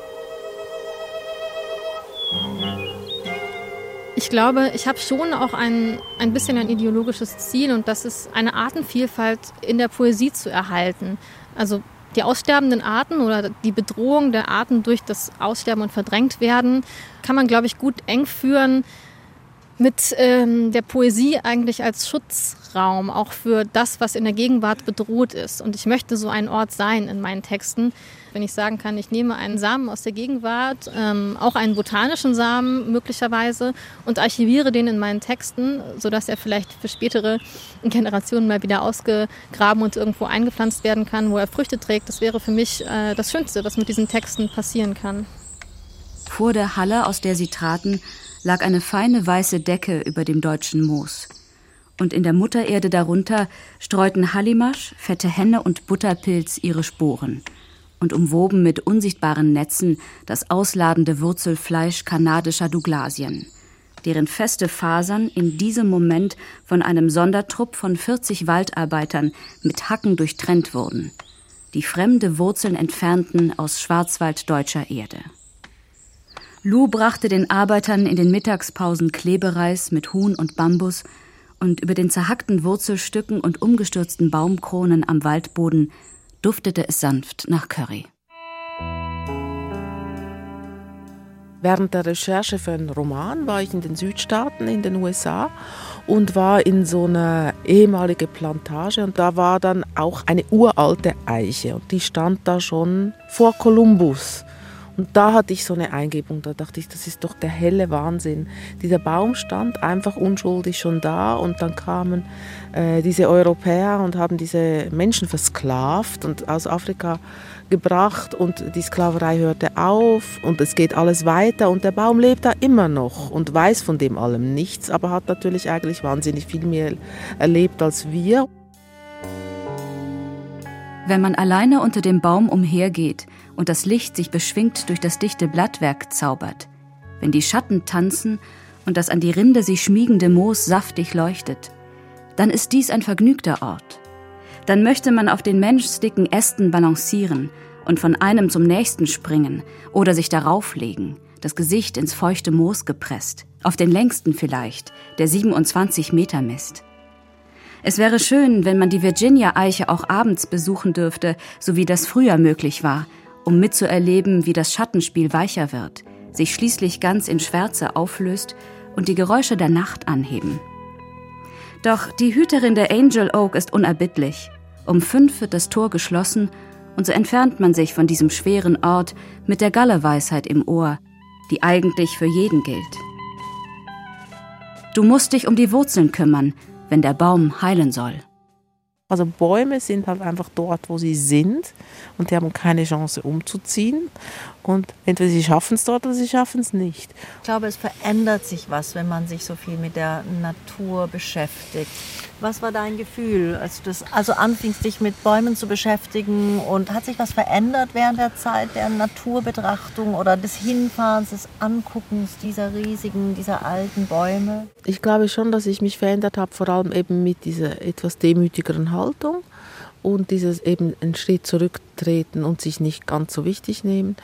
Ich glaube, ich habe schon auch ein, ein bisschen ein ideologisches Ziel und das ist eine Artenvielfalt in der Poesie zu erhalten. Also die aussterbenden Arten oder die Bedrohung der Arten durch das Aussterben und verdrängt werden, kann man, glaube ich, gut eng führen mit ähm, der Poesie eigentlich als Schutzraum, auch für das, was in der Gegenwart bedroht ist. Und ich möchte so ein Ort sein in meinen Texten, wenn ich sagen kann, ich nehme einen Samen aus der Gegenwart, ähm, auch einen botanischen Samen möglicherweise, und archiviere den in meinen Texten, sodass er vielleicht für spätere Generationen mal wieder ausgegraben und irgendwo eingepflanzt werden kann, wo er Früchte trägt. Das wäre für mich äh, das Schönste, was mit diesen Texten passieren kann. Vor der Halle, aus der sie traten, lag eine feine weiße Decke über dem deutschen Moos. Und in der Muttererde darunter streuten Hallimasch, fette Henne und Butterpilz ihre Sporen und umwoben mit unsichtbaren Netzen das ausladende Wurzelfleisch kanadischer Douglasien, deren feste Fasern in diesem Moment von einem Sondertrupp von 40 Waldarbeitern mit Hacken durchtrennt wurden, die fremde Wurzeln entfernten aus schwarzwalddeutscher Erde. Lou brachte den Arbeitern in den Mittagspausen Klebereis mit Huhn und Bambus und über den zerhackten Wurzelstücken und umgestürzten Baumkronen am Waldboden duftete es sanft nach Curry. Während der Recherche für einen Roman war ich in den Südstaaten in den USA und war in so einer ehemaligen Plantage und da war dann auch eine uralte Eiche und die stand da schon vor Kolumbus. Und da hatte ich so eine Eingebung, da dachte ich, das ist doch der helle Wahnsinn. Dieser Baum stand einfach unschuldig schon da und dann kamen äh, diese Europäer und haben diese Menschen versklavt und aus Afrika gebracht und die Sklaverei hörte auf und es geht alles weiter und der Baum lebt da immer noch und weiß von dem allem nichts, aber hat natürlich eigentlich wahnsinnig viel mehr erlebt als wir. Wenn man alleine unter dem Baum umhergeht, und das Licht sich beschwingt durch das dichte Blattwerk zaubert, wenn die Schatten tanzen und das an die Rinde sich schmiegende Moos saftig leuchtet, dann ist dies ein vergnügter Ort. Dann möchte man auf den menschsdicken Ästen balancieren und von einem zum nächsten springen oder sich darauf legen, das Gesicht ins feuchte Moos gepresst, auf den längsten vielleicht, der 27 Meter misst. Es wäre schön, wenn man die Virginia-Eiche auch abends besuchen dürfte, so wie das früher möglich war, um mitzuerleben, wie das Schattenspiel weicher wird, sich schließlich ganz in Schwärze auflöst und die Geräusche der Nacht anheben. Doch die Hüterin der Angel Oak ist unerbittlich. Um fünf wird das Tor geschlossen und so entfernt man sich von diesem schweren Ort mit der Galleweisheit im Ohr, die eigentlich für jeden gilt. Du musst dich um die Wurzeln kümmern, wenn der Baum heilen soll. Also Bäume sind halt einfach dort, wo sie sind und die haben keine Chance umzuziehen. Und entweder sie schaffen es dort oder sie schaffen es nicht. Ich glaube, es verändert sich was, wenn man sich so viel mit der Natur beschäftigt. Was war dein Gefühl, als du das also anfingst, dich mit Bäumen zu beschäftigen? Und hat sich was verändert während der Zeit der Naturbetrachtung oder des Hinfahrens, des Anguckens dieser riesigen, dieser alten Bäume? Ich glaube schon, dass ich mich verändert habe, vor allem eben mit dieser etwas demütigeren Haltung und dieses eben einen Schritt zurücktreten und sich nicht ganz so wichtig nehmen.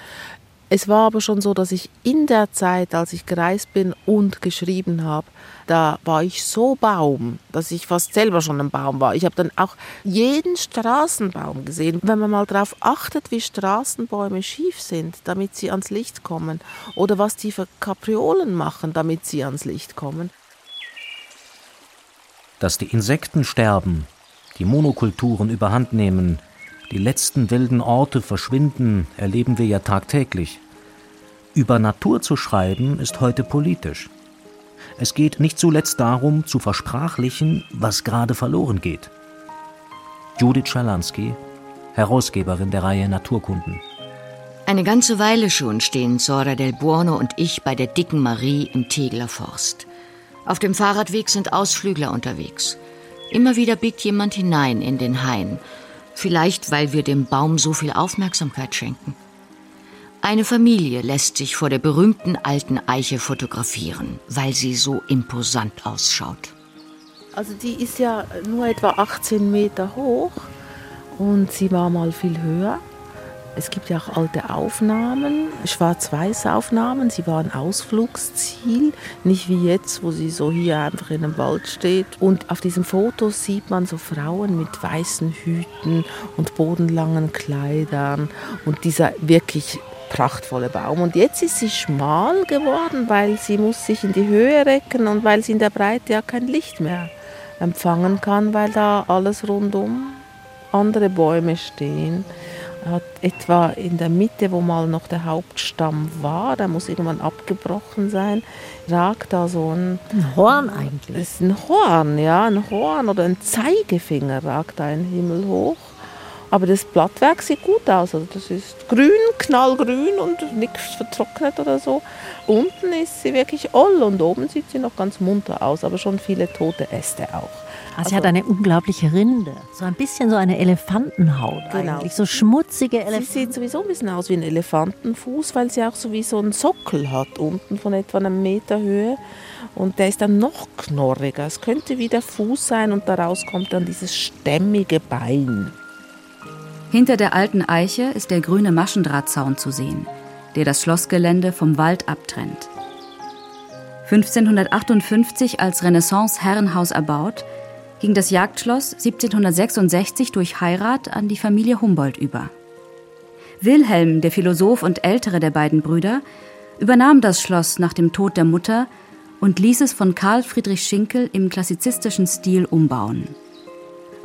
Es war aber schon so, dass ich in der Zeit, als ich gereist bin und geschrieben habe, da war ich so Baum, dass ich fast selber schon ein Baum war. Ich habe dann auch jeden Straßenbaum gesehen. Wenn man mal darauf achtet, wie Straßenbäume schief sind, damit sie ans Licht kommen, oder was die für Kapriolen machen, damit sie ans Licht kommen. Dass die Insekten sterben, die Monokulturen überhand nehmen, die letzten wilden Orte verschwinden, erleben wir ja tagtäglich. Über Natur zu schreiben ist heute politisch. Es geht nicht zuletzt darum, zu versprachlichen, was gerade verloren geht. Judith Schalansky, Herausgeberin der Reihe Naturkunden. Eine ganze Weile schon stehen Sora del Buono und ich bei der dicken Marie im Tegler Forst. Auf dem Fahrradweg sind Ausflügler unterwegs. Immer wieder biegt jemand hinein in den Hain Vielleicht, weil wir dem Baum so viel Aufmerksamkeit schenken. Eine Familie lässt sich vor der berühmten alten Eiche fotografieren, weil sie so imposant ausschaut. Also die ist ja nur etwa 18 Meter hoch und sie war mal viel höher. Es gibt ja auch alte Aufnahmen, Schwarz-Weiß-Aufnahmen. Sie waren Ausflugsziel, nicht wie jetzt, wo sie so hier einfach in einem Wald steht. Und auf diesem Foto sieht man so Frauen mit weißen Hüten und bodenlangen Kleidern und dieser wirklich prachtvolle Baum. Und jetzt ist sie schmal geworden, weil sie muss sich in die Höhe recken und weil sie in der Breite ja kein Licht mehr empfangen kann, weil da alles rundum andere Bäume stehen hat etwa in der Mitte, wo mal noch der Hauptstamm war, der muss irgendwann abgebrochen sein, ragt da so ein, ein Horn eigentlich. Das ist ein Horn, ja, ein Horn oder ein Zeigefinger ragt da in den Himmel hoch. Aber das Blattwerk sieht gut aus. Also das ist grün, knallgrün und nichts vertrocknet oder so. Unten ist sie wirklich oll und oben sieht sie noch ganz munter aus, aber schon viele tote Äste auch. Also, sie hat eine unglaubliche Rinde. So ein bisschen so eine Elefantenhaut genau. eigentlich. So schmutzige Elefanten. Sie sieht sowieso ein bisschen aus wie ein Elefantenfuß, weil sie auch so wie so einen Sockel hat, unten von etwa einem Meter Höhe. Und der ist dann noch knorriger. Es könnte wie der Fuß sein und daraus kommt dann dieses stämmige Bein. Hinter der alten Eiche ist der grüne Maschendrahtzaun zu sehen, der das Schlossgelände vom Wald abtrennt. 1558 als Renaissance-Herrenhaus erbaut, ging das Jagdschloss 1766 durch Heirat an die Familie Humboldt über. Wilhelm, der Philosoph und ältere der beiden Brüder, übernahm das Schloss nach dem Tod der Mutter und ließ es von Karl Friedrich Schinkel im klassizistischen Stil umbauen.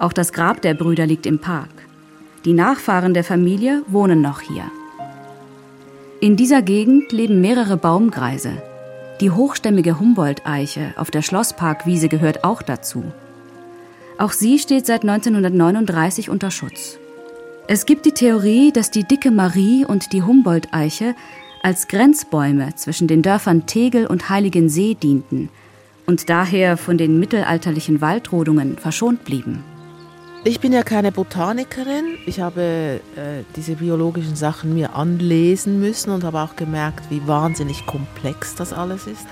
Auch das Grab der Brüder liegt im Park. Die Nachfahren der Familie wohnen noch hier. In dieser Gegend leben mehrere Baumgreise. Die hochstämmige Humboldt-Eiche auf der Schlossparkwiese gehört auch dazu. Auch sie steht seit 1939 unter Schutz. Es gibt die Theorie, dass die dicke Marie und die Humboldt-Eiche als Grenzbäume zwischen den Dörfern Tegel und Heiligensee dienten und daher von den mittelalterlichen Waldrodungen verschont blieben. Ich bin ja keine Botanikerin. Ich habe äh, diese biologischen Sachen mir anlesen müssen und habe auch gemerkt, wie wahnsinnig komplex das alles ist.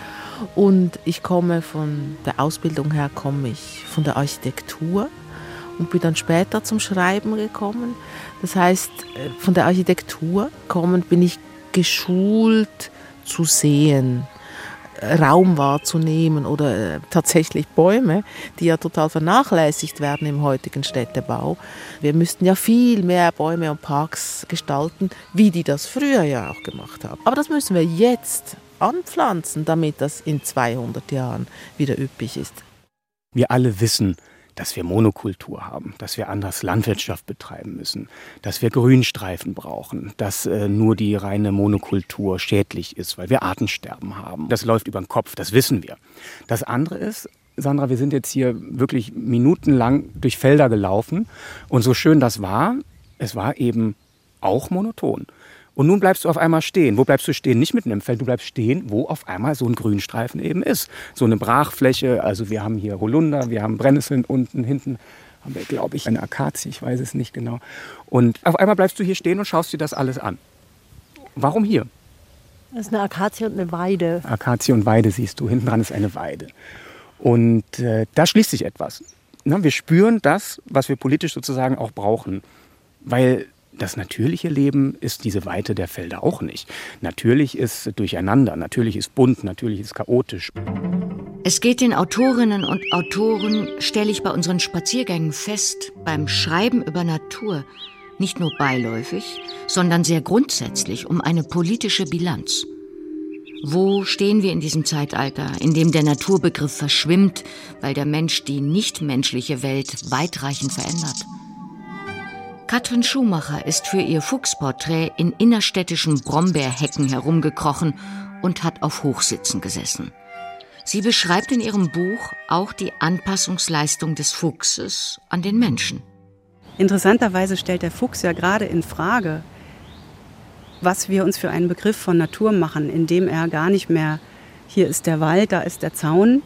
Und ich komme von der Ausbildung her, komme ich von der Architektur und bin dann später zum Schreiben gekommen. Das heißt, äh, von der Architektur kommend bin ich geschult zu sehen. Raum wahrzunehmen oder äh, tatsächlich Bäume, die ja total vernachlässigt werden im heutigen Städtebau. Wir müssten ja viel mehr Bäume und Parks gestalten, wie die das früher ja auch gemacht haben. Aber das müssen wir jetzt anpflanzen, damit das in 200 Jahren wieder üppig ist. Wir alle wissen, dass wir Monokultur haben, dass wir anders Landwirtschaft betreiben müssen, dass wir Grünstreifen brauchen, dass äh, nur die reine Monokultur schädlich ist, weil wir Artensterben haben. Das läuft über den Kopf, das wissen wir. Das andere ist, Sandra, wir sind jetzt hier wirklich minutenlang durch Felder gelaufen und so schön das war, es war eben auch monoton. Und nun bleibst du auf einmal stehen. Wo bleibst du stehen? Nicht mitten im Feld, du bleibst stehen, wo auf einmal so ein Grünstreifen eben ist. So eine Brachfläche. Also wir haben hier Holunder, wir haben Brennnesseln unten, hinten haben wir, glaube ich, eine Akazie, ich weiß es nicht genau. Und auf einmal bleibst du hier stehen und schaust dir das alles an. Warum hier? Das ist eine Akazie und eine Weide. Akazie und Weide siehst du. Hinten dran ist eine Weide. Und äh, da schließt sich etwas. Na, wir spüren das, was wir politisch sozusagen auch brauchen. Weil das natürliche Leben ist diese Weite der Felder auch nicht. Natürlich ist Durcheinander, natürlich ist bunt, natürlich ist chaotisch. Es geht den Autorinnen und Autoren, stelle ich bei unseren Spaziergängen fest, beim Schreiben über Natur nicht nur beiläufig, sondern sehr grundsätzlich um eine politische Bilanz. Wo stehen wir in diesem Zeitalter, in dem der Naturbegriff verschwimmt, weil der Mensch die nichtmenschliche Welt weitreichend verändert? Katrin Schumacher ist für ihr Fuchsporträt in innerstädtischen Brombeerhecken herumgekrochen und hat auf Hochsitzen gesessen. Sie beschreibt in ihrem Buch auch die Anpassungsleistung des Fuchses an den Menschen. Interessanterweise stellt der Fuchs ja gerade in Frage, was wir uns für einen Begriff von Natur machen, indem er gar nicht mehr hier ist der Wald, da ist der Zaun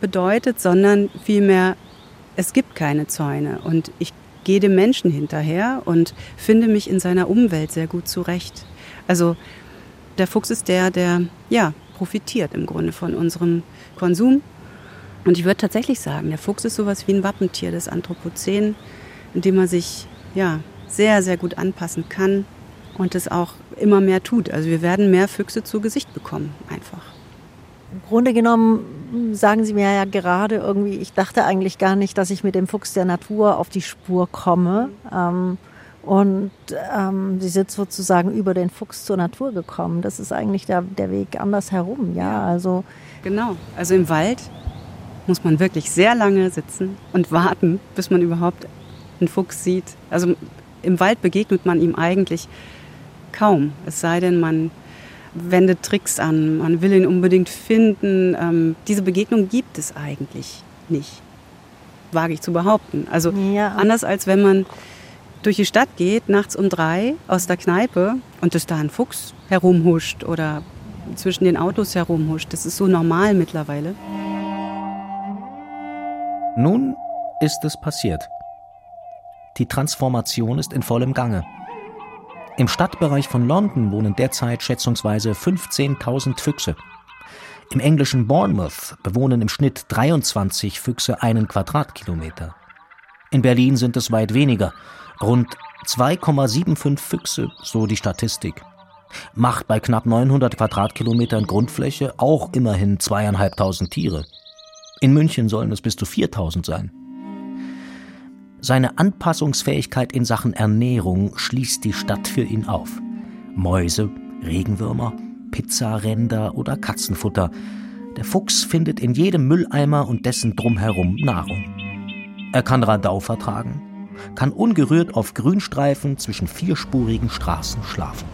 bedeutet, sondern vielmehr es gibt keine Zäune und ich gehe dem Menschen hinterher und finde mich in seiner Umwelt sehr gut zurecht. Also der Fuchs ist der, der ja profitiert im Grunde von unserem Konsum. Und ich würde tatsächlich sagen, der Fuchs ist sowas wie ein Wappentier des Anthropozän, in dem man sich ja sehr, sehr gut anpassen kann und es auch immer mehr tut. Also wir werden mehr Füchse zu Gesicht bekommen, einfach. Im Grunde genommen sagen Sie mir ja gerade irgendwie, ich dachte eigentlich gar nicht, dass ich mit dem Fuchs der Natur auf die Spur komme. Ähm, und ähm, Sie sind sozusagen über den Fuchs zur Natur gekommen. Das ist eigentlich der, der Weg andersherum, ja. Also genau. Also im Wald muss man wirklich sehr lange sitzen und warten, bis man überhaupt einen Fuchs sieht. Also im Wald begegnet man ihm eigentlich kaum. Es sei denn, man wendet Tricks an, man will ihn unbedingt finden. Ähm, diese Begegnung gibt es eigentlich nicht, wage ich zu behaupten. Also ja. anders als wenn man durch die Stadt geht, nachts um drei aus der Kneipe und dass da ein Fuchs herumhuscht oder zwischen den Autos herumhuscht. Das ist so normal mittlerweile. Nun ist es passiert. Die Transformation ist in vollem Gange. Im Stadtbereich von London wohnen derzeit schätzungsweise 15.000 Füchse. Im englischen Bournemouth bewohnen im Schnitt 23 Füchse einen Quadratkilometer. In Berlin sind es weit weniger, rund 2,75 Füchse, so die Statistik. Macht bei knapp 900 Quadratkilometern Grundfläche auch immerhin zweieinhalbtausend Tiere. In München sollen es bis zu 4000 sein. Seine Anpassungsfähigkeit in Sachen Ernährung schließt die Stadt für ihn auf. Mäuse, Regenwürmer, Pizzaränder oder Katzenfutter. Der Fuchs findet in jedem Mülleimer und dessen drumherum Nahrung. Er kann Radau vertragen, kann ungerührt auf Grünstreifen zwischen vierspurigen Straßen schlafen.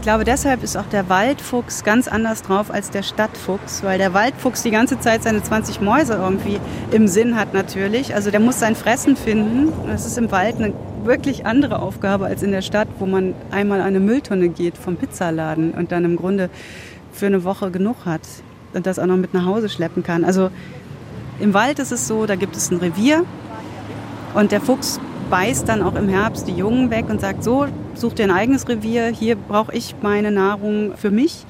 Ich glaube, deshalb ist auch der Waldfuchs ganz anders drauf als der Stadtfuchs, weil der Waldfuchs die ganze Zeit seine 20 Mäuse irgendwie im Sinn hat natürlich. Also der muss sein Fressen finden. Das ist im Wald eine wirklich andere Aufgabe als in der Stadt, wo man einmal eine Mülltonne geht vom Pizzaladen und dann im Grunde für eine Woche genug hat und das auch noch mit nach Hause schleppen kann. Also im Wald ist es so, da gibt es ein Revier und der Fuchs beißt dann auch im Herbst die Jungen weg und sagt, so, such dir ein eigenes Revier, hier brauche ich meine Nahrung für mich.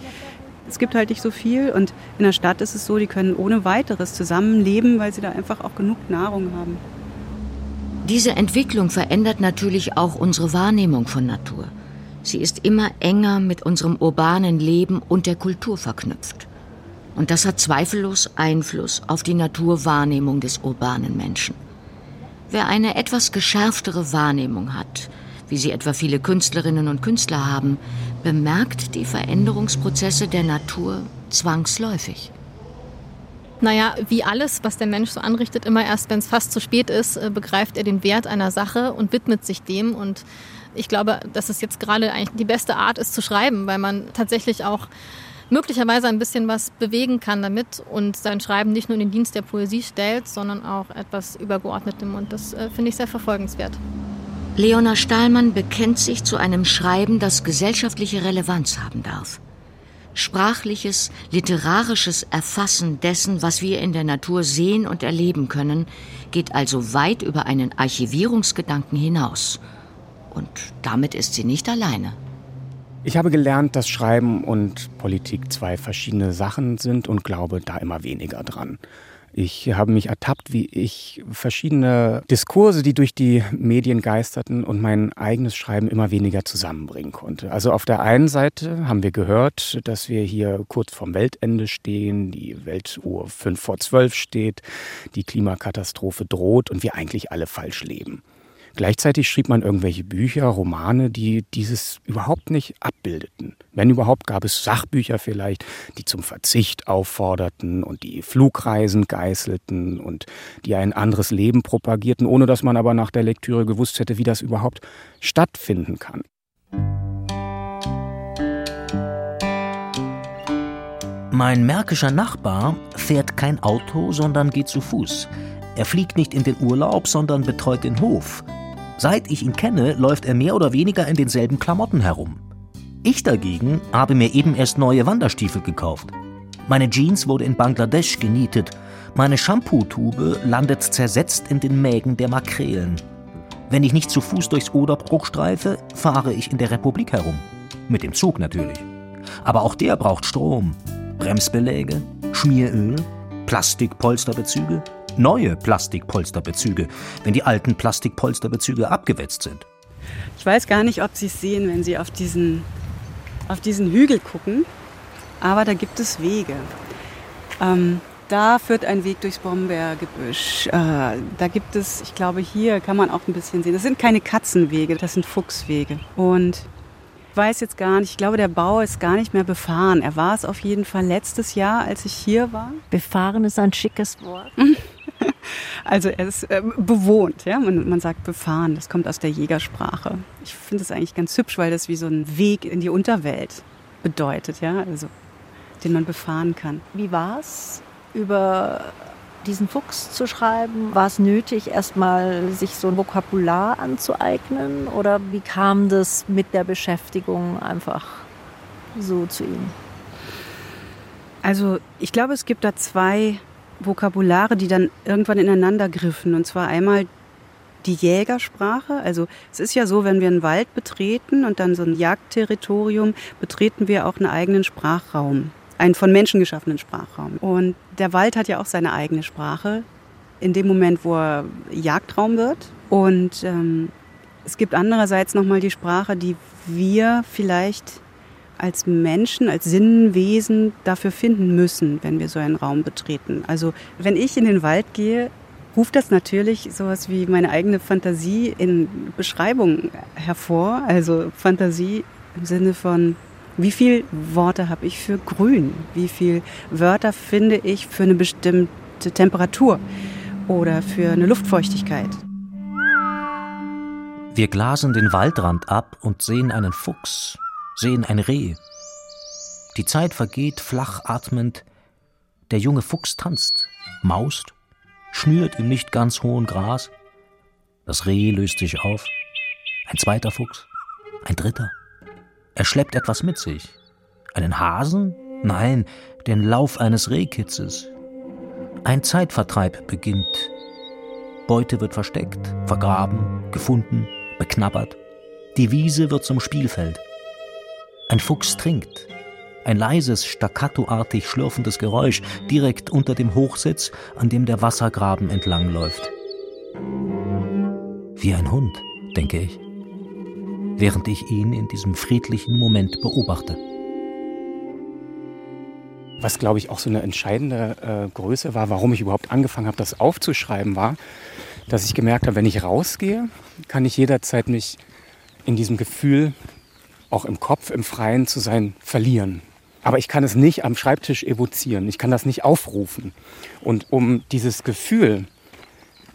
Es gibt halt nicht so viel und in der Stadt ist es so, die können ohne weiteres zusammenleben, weil sie da einfach auch genug Nahrung haben. Diese Entwicklung verändert natürlich auch unsere Wahrnehmung von Natur. Sie ist immer enger mit unserem urbanen Leben und der Kultur verknüpft. Und das hat zweifellos Einfluss auf die Naturwahrnehmung des urbanen Menschen. Wer eine etwas geschärftere Wahrnehmung hat, wie sie etwa viele Künstlerinnen und Künstler haben, bemerkt die Veränderungsprozesse der Natur zwangsläufig. Naja, wie alles, was der Mensch so anrichtet, immer erst, wenn es fast zu spät ist, äh, begreift er den Wert einer Sache und widmet sich dem. Und ich glaube, dass es jetzt gerade eigentlich die beste Art ist zu schreiben, weil man tatsächlich auch möglicherweise ein bisschen was bewegen kann damit und sein Schreiben nicht nur in den Dienst der Poesie stellt, sondern auch etwas Übergeordnetem. Und das äh, finde ich sehr verfolgenswert. Leona Stahlmann bekennt sich zu einem Schreiben, das gesellschaftliche Relevanz haben darf. Sprachliches, literarisches Erfassen dessen, was wir in der Natur sehen und erleben können, geht also weit über einen Archivierungsgedanken hinaus. Und damit ist sie nicht alleine. Ich habe gelernt, dass Schreiben und Politik zwei verschiedene Sachen sind und glaube da immer weniger dran. Ich habe mich ertappt, wie ich verschiedene Diskurse, die durch die Medien geisterten und mein eigenes Schreiben immer weniger zusammenbringen konnte. Also auf der einen Seite haben wir gehört, dass wir hier kurz vorm Weltende stehen, die Weltuhr fünf vor zwölf steht, die Klimakatastrophe droht und wir eigentlich alle falsch leben. Gleichzeitig schrieb man irgendwelche Bücher, Romane, die dieses überhaupt nicht abbildeten. Wenn überhaupt, gab es Sachbücher vielleicht, die zum Verzicht aufforderten und die Flugreisen geißelten und die ein anderes Leben propagierten, ohne dass man aber nach der Lektüre gewusst hätte, wie das überhaupt stattfinden kann. Mein märkischer Nachbar fährt kein Auto, sondern geht zu Fuß. Er fliegt nicht in den Urlaub, sondern betreut den Hof. Seit ich ihn kenne, läuft er mehr oder weniger in denselben Klamotten herum. Ich dagegen habe mir eben erst neue Wanderstiefel gekauft. Meine Jeans wurde in Bangladesch genietet. Meine Shampoo-Tube landet zersetzt in den Mägen der Makrelen. Wenn ich nicht zu Fuß durchs Oderbruch streife, fahre ich in der Republik herum. Mit dem Zug natürlich. Aber auch der braucht Strom. Bremsbeläge, Schmieröl, Plastikpolsterbezüge, neue Plastikpolsterbezüge, wenn die alten Plastikpolsterbezüge abgewetzt sind. Ich weiß gar nicht, ob Sie es sehen, wenn Sie auf diesen, auf diesen Hügel gucken, aber da gibt es Wege. Ähm, da führt ein Weg durchs Brombeergebüsch. Äh, da gibt es, ich glaube, hier kann man auch ein bisschen sehen. Das sind keine Katzenwege, das sind Fuchswege. Und ich weiß jetzt gar nicht, ich glaube, der Bau ist gar nicht mehr befahren. Er war es auf jeden Fall letztes Jahr, als ich hier war. Befahren ist ein schickes Wort. Also er ist äh, bewohnt, ja. Man, man, sagt befahren, das kommt aus der Jägersprache. Ich finde es eigentlich ganz hübsch, weil das wie so ein Weg in die Unterwelt bedeutet, ja, also den man befahren kann. Wie war es, über diesen Fuchs zu schreiben? War es nötig, erstmal sich so ein Vokabular anzueignen? Oder wie kam das mit der Beschäftigung einfach so zu Ihnen? Also ich glaube, es gibt da zwei Vokabulare, die dann irgendwann ineinander griffen. Und zwar einmal die Jägersprache. Also es ist ja so, wenn wir einen Wald betreten und dann so ein Jagdterritorium, betreten wir auch einen eigenen Sprachraum, einen von Menschen geschaffenen Sprachraum. Und der Wald hat ja auch seine eigene Sprache in dem Moment, wo er Jagdraum wird. Und ähm, es gibt andererseits nochmal die Sprache, die wir vielleicht als Menschen, als Sinnenwesen dafür finden müssen, wenn wir so einen Raum betreten. Also wenn ich in den Wald gehe, ruft das natürlich sowas wie meine eigene Fantasie in Beschreibung hervor. Also Fantasie im Sinne von, wie viele Worte habe ich für grün? Wie viele Wörter finde ich für eine bestimmte Temperatur oder für eine Luftfeuchtigkeit? Wir glasen den Waldrand ab und sehen einen Fuchs, sehen ein Reh. Die Zeit vergeht flach atmend. Der junge Fuchs tanzt, maust, schnürt im nicht ganz hohen Gras. Das Reh löst sich auf. Ein zweiter Fuchs, ein dritter. Er schleppt etwas mit sich. Einen Hasen? Nein, den Lauf eines Rehkitzes. Ein Zeitvertreib beginnt. Beute wird versteckt, vergraben, gefunden, beknabbert. Die Wiese wird zum Spielfeld. Ein Fuchs trinkt. Ein leises, staccatoartig schlürfendes Geräusch direkt unter dem Hochsitz, an dem der Wassergraben entlangläuft. Wie ein Hund, denke ich. während ich ihn in diesem friedlichen Moment beobachte. Was, glaube ich, auch so eine entscheidende äh, Größe war, warum ich überhaupt angefangen habe, das aufzuschreiben, war, dass ich gemerkt habe, wenn ich rausgehe, kann ich jederzeit mich in diesem Gefühl, auch im Kopf, im Freien zu sein, verlieren. Aber ich kann es nicht am Schreibtisch evozieren, ich kann das nicht aufrufen. Und um dieses Gefühl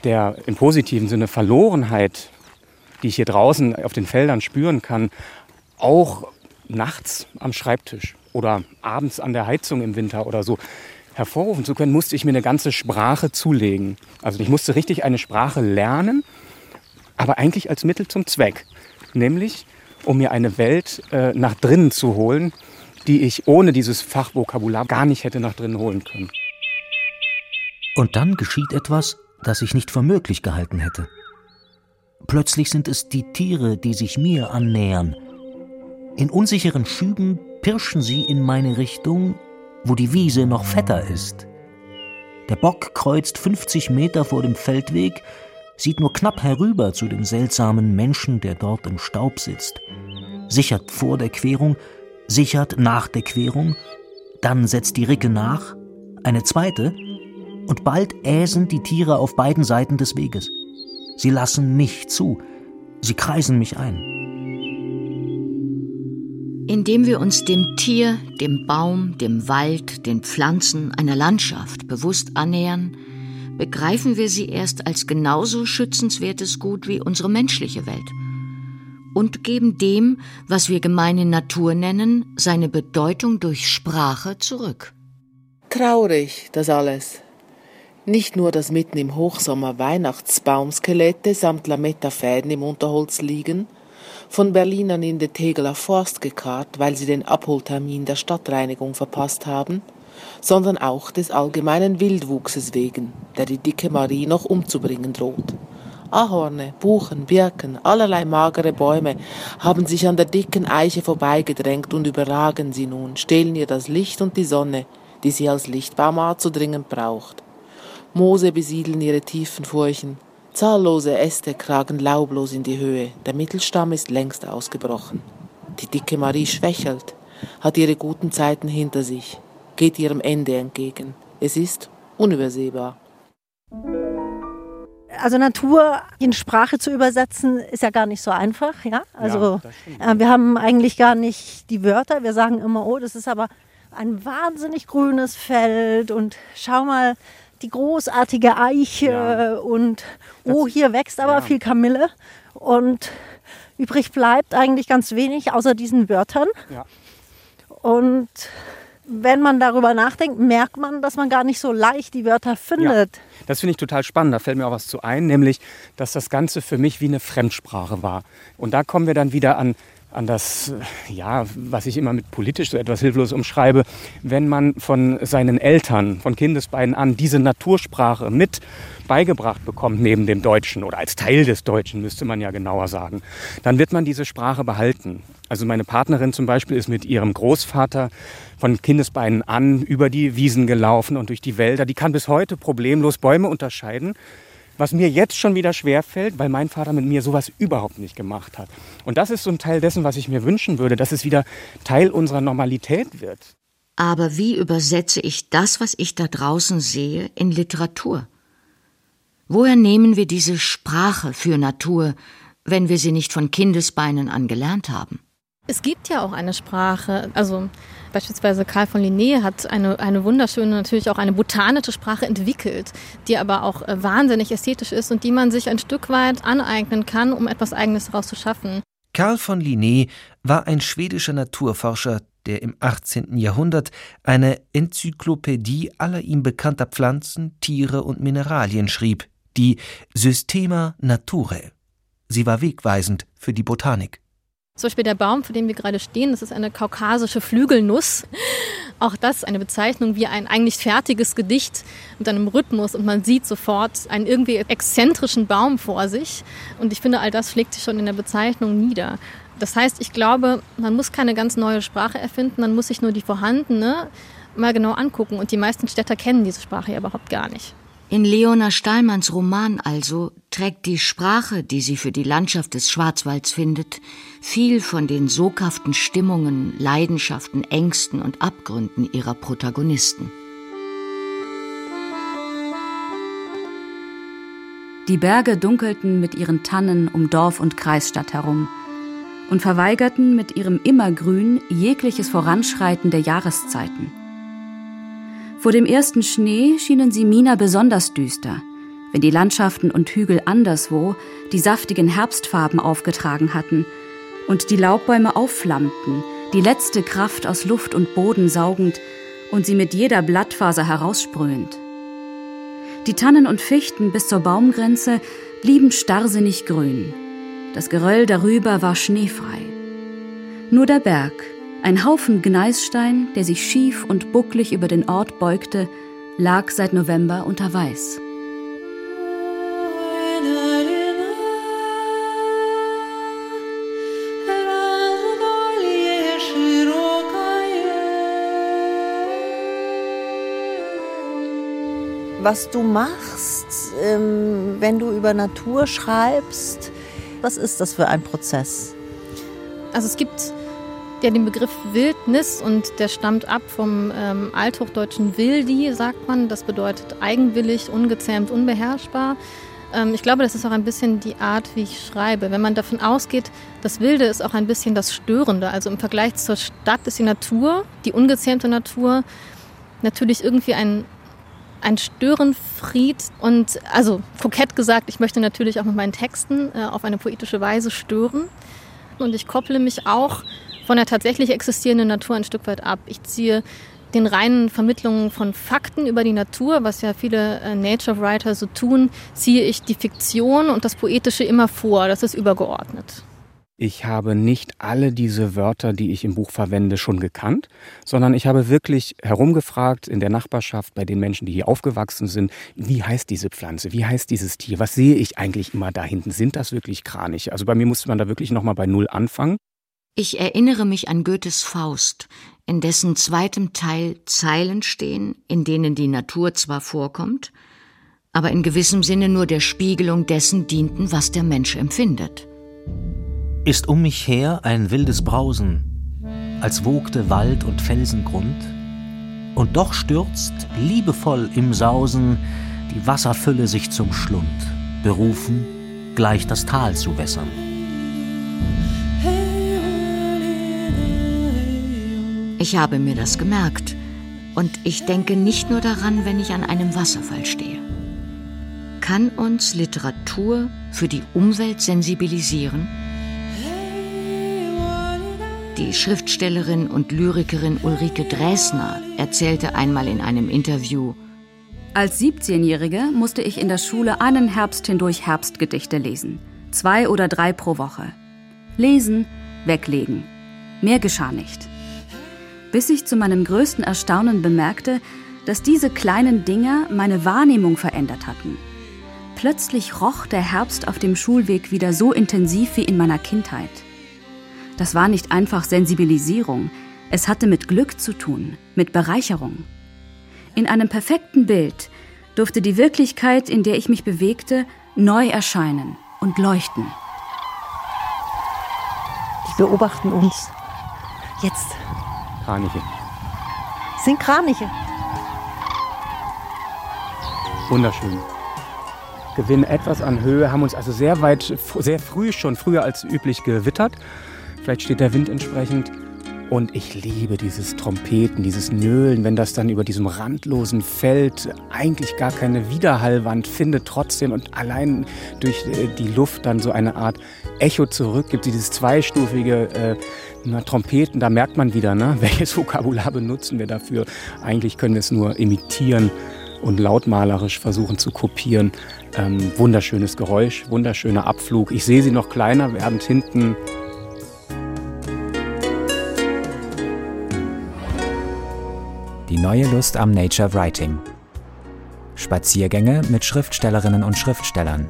der im positiven Sinne Verlorenheit, die ich hier draußen auf den Feldern spüren kann, auch nachts am Schreibtisch oder abends an der Heizung im Winter oder so hervorrufen zu können, musste ich mir eine ganze Sprache zulegen. Also ich musste richtig eine Sprache lernen, aber eigentlich als Mittel zum Zweck. Nämlich, um mir eine Welt äh, nach drinnen zu holen, die ich ohne dieses Fachvokabular gar nicht hätte nach drinnen holen können. Und dann geschieht etwas, das ich nicht für möglich gehalten hätte. Plötzlich sind es die Tiere, die sich mir annähern. In unsicheren Schüben pirschen sie in meine Richtung, wo die Wiese noch fetter ist. Der Bock kreuzt 50 Meter vor dem Feldweg, sieht nur knapp herüber zu dem seltsamen Menschen, der dort im Staub sitzt, sichert vor der Querung, sichert nach der Querung, dann setzt die Ricke nach, eine zweite, und bald äsen die Tiere auf beiden Seiten des Weges. Sie lassen mich zu, sie kreisen mich ein. Indem wir uns dem Tier, dem Baum, dem Wald, den Pflanzen, einer Landschaft bewusst annähern, begreifen wir sie erst als genauso schützenswertes Gut wie unsere menschliche Welt und geben dem, was wir gemeine Natur nennen, seine Bedeutung durch Sprache zurück. Traurig, das alles. Nicht nur, dass mitten im Hochsommer Weihnachtsbaumskelette samt Lametta-Fäden im Unterholz liegen, von Berlinern in den Tegeler Forst gekarrt, weil sie den Abholtermin der Stadtreinigung verpasst haben, sondern auch des allgemeinen Wildwuchses wegen, der die dicke Marie noch umzubringen droht. Ahorne, Buchen, Birken, allerlei magere Bäume haben sich an der dicken Eiche vorbeigedrängt und überragen sie nun, stehlen ihr das Licht und die Sonne, die sie als Lichtbaumart so dringend braucht. Moose besiedeln ihre tiefen Furchen, Zahllose Äste kragen laublos in die Höhe, der Mittelstamm ist längst ausgebrochen. Die dicke Marie schwächelt, hat ihre guten Zeiten hinter sich, geht ihrem Ende entgegen. Es ist unübersehbar. Also Natur in Sprache zu übersetzen, ist ja gar nicht so einfach. Ja? Also ja, äh, wir haben eigentlich gar nicht die Wörter. Wir sagen immer, oh, das ist aber ein wahnsinnig grünes Feld und schau mal, die großartige Eiche ja. und oh, hier wächst aber ja. viel Kamille. Und übrig bleibt eigentlich ganz wenig außer diesen Wörtern. Ja. Und wenn man darüber nachdenkt, merkt man, dass man gar nicht so leicht die Wörter findet. Ja, das finde ich total spannend. Da fällt mir auch was zu ein, nämlich, dass das Ganze für mich wie eine Fremdsprache war. Und da kommen wir dann wieder an an das, ja, was ich immer mit politisch so etwas hilflos umschreibe, wenn man von seinen Eltern, von Kindesbeinen an, diese Natursprache mit beigebracht bekommt, neben dem Deutschen oder als Teil des Deutschen, müsste man ja genauer sagen, dann wird man diese Sprache behalten. Also meine Partnerin zum Beispiel ist mit ihrem Großvater von Kindesbeinen an über die Wiesen gelaufen und durch die Wälder. Die kann bis heute problemlos Bäume unterscheiden was mir jetzt schon wieder schwer fällt, weil mein Vater mit mir sowas überhaupt nicht gemacht hat. Und das ist so ein Teil dessen, was ich mir wünschen würde, dass es wieder Teil unserer Normalität wird. Aber wie übersetze ich das, was ich da draußen sehe, in Literatur? Woher nehmen wir diese Sprache für Natur, wenn wir sie nicht von Kindesbeinen an gelernt haben? Es gibt ja auch eine Sprache, also beispielsweise Karl von Linné hat eine, eine wunderschöne, natürlich auch eine botanische Sprache entwickelt, die aber auch äh, wahnsinnig ästhetisch ist und die man sich ein Stück weit aneignen kann, um etwas Eigenes daraus zu schaffen. Karl von Linné war ein schwedischer Naturforscher, der im 18. Jahrhundert eine Enzyklopädie aller ihm bekannter Pflanzen, Tiere und Mineralien schrieb, die Systema Naturae. Sie war wegweisend für die Botanik. Zum Beispiel der Baum, vor dem wir gerade stehen, das ist eine kaukasische Flügelnuss. Auch das eine Bezeichnung wie ein eigentlich fertiges Gedicht mit einem Rhythmus und man sieht sofort einen irgendwie exzentrischen Baum vor sich. Und ich finde, all das schlägt sich schon in der Bezeichnung nieder. Das heißt, ich glaube, man muss keine ganz neue Sprache erfinden, man muss sich nur die vorhandene mal genau angucken. Und die meisten Städter kennen diese Sprache ja überhaupt gar nicht. In Leona Stahlmanns Roman also trägt die Sprache, die sie für die Landschaft des Schwarzwalds findet, viel von den soghaften Stimmungen, Leidenschaften, Ängsten und Abgründen ihrer Protagonisten. Die Berge dunkelten mit ihren Tannen um Dorf und Kreisstadt herum und verweigerten mit ihrem Immergrün jegliches Voranschreiten der Jahreszeiten. Vor dem ersten Schnee schienen sie Mina besonders düster, wenn die Landschaften und Hügel anderswo die saftigen Herbstfarben aufgetragen hatten und die Laubbäume aufflammten, die letzte Kraft aus Luft und Boden saugend und sie mit jeder Blattfaser heraussprühend. Die Tannen und Fichten bis zur Baumgrenze blieben starrsinnig grün. Das Geröll darüber war schneefrei. Nur der Berg, ein Haufen Gneisstein, der sich schief und bucklig über den Ort beugte, lag seit November unter Weiß. Was du machst, ähm, wenn du über Natur schreibst, was ist das für ein Prozess? Also es gibt ja den Begriff Wildnis und der stammt ab vom ähm, althochdeutschen Wildi, sagt man. Das bedeutet eigenwillig, ungezähmt, unbeherrschbar. Ähm, ich glaube, das ist auch ein bisschen die Art, wie ich schreibe. Wenn man davon ausgeht, das Wilde ist auch ein bisschen das Störende. Also im Vergleich zur Stadt ist die Natur, die ungezähmte Natur, natürlich irgendwie ein, ein Störenfried. Und also kokett gesagt, ich möchte natürlich auch mit meinen Texten äh, auf eine poetische Weise stören. Und ich kopple mich auch von der tatsächlich existierenden Natur ein Stück weit ab. Ich ziehe den reinen Vermittlungen von Fakten über die Natur, was ja viele äh, Nature Writer so tun, ziehe ich die Fiktion und das Poetische immer vor. Das ist übergeordnet. Ich habe nicht alle diese Wörter, die ich im Buch verwende, schon gekannt, sondern ich habe wirklich herumgefragt in der Nachbarschaft bei den Menschen, die hier aufgewachsen sind, wie heißt diese Pflanze, wie heißt dieses Tier, was sehe ich eigentlich immer da hinten, sind das wirklich Kraniche? Also bei mir musste man da wirklich nochmal bei Null anfangen. Ich erinnere mich an Goethes Faust, in dessen zweitem Teil Zeilen stehen, in denen die Natur zwar vorkommt, aber in gewissem Sinne nur der Spiegelung dessen dienten, was der Mensch empfindet. Ist um mich her ein wildes Brausen, als wogte Wald und Felsengrund, und doch stürzt liebevoll im Sausen die Wasserfülle sich zum Schlund, berufen, gleich das Tal zu wässern. Ich habe mir das gemerkt. Und ich denke nicht nur daran, wenn ich an einem Wasserfall stehe. Kann uns Literatur für die Umwelt sensibilisieren? Die Schriftstellerin und Lyrikerin Ulrike Dresner erzählte einmal in einem Interview, als 17-Jährige musste ich in der Schule einen Herbst hindurch Herbstgedichte lesen. Zwei oder drei pro Woche. Lesen, weglegen. Mehr geschah nicht bis ich zu meinem größten Erstaunen bemerkte, dass diese kleinen Dinger meine Wahrnehmung verändert hatten. Plötzlich roch der Herbst auf dem Schulweg wieder so intensiv wie in meiner Kindheit. Das war nicht einfach Sensibilisierung, es hatte mit Glück zu tun, mit Bereicherung. In einem perfekten Bild durfte die Wirklichkeit, in der ich mich bewegte, neu erscheinen und leuchten. Die beobachten uns. Jetzt Kraniche. Sind Kraniche. Wunderschön. Gewinnen etwas an Höhe, haben uns also sehr weit, sehr früh schon, früher als üblich gewittert. Vielleicht steht der Wind entsprechend. Und ich liebe dieses Trompeten, dieses Nölen, wenn das dann über diesem randlosen Feld eigentlich gar keine Widerhallwand findet, trotzdem und allein durch äh, die Luft dann so eine Art Echo zurück gibt, dieses zweistufige äh, na, Trompeten, da merkt man wieder, ne? welches Vokabular benutzen wir dafür. Eigentlich können wir es nur imitieren und lautmalerisch versuchen zu kopieren. Ähm, wunderschönes Geräusch, wunderschöner Abflug. Ich sehe sie noch kleiner, während hinten Die neue Lust am Nature Writing. Spaziergänge mit Schriftstellerinnen und Schriftstellern.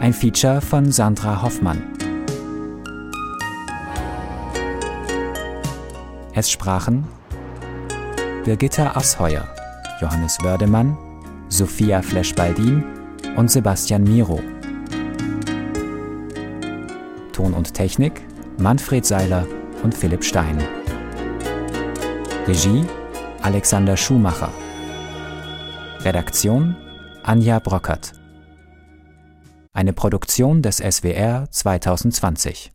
Ein Feature von Sandra Hoffmann. Es sprachen Birgitta Asheuer, Johannes Wördemann, Sophia Flesch-Baldin und Sebastian Miro. Ton und Technik Manfred Seiler und Philipp Stein. Regie Alexander Schumacher. Redaktion Anja Brockert. Eine Produktion des SWR 2020.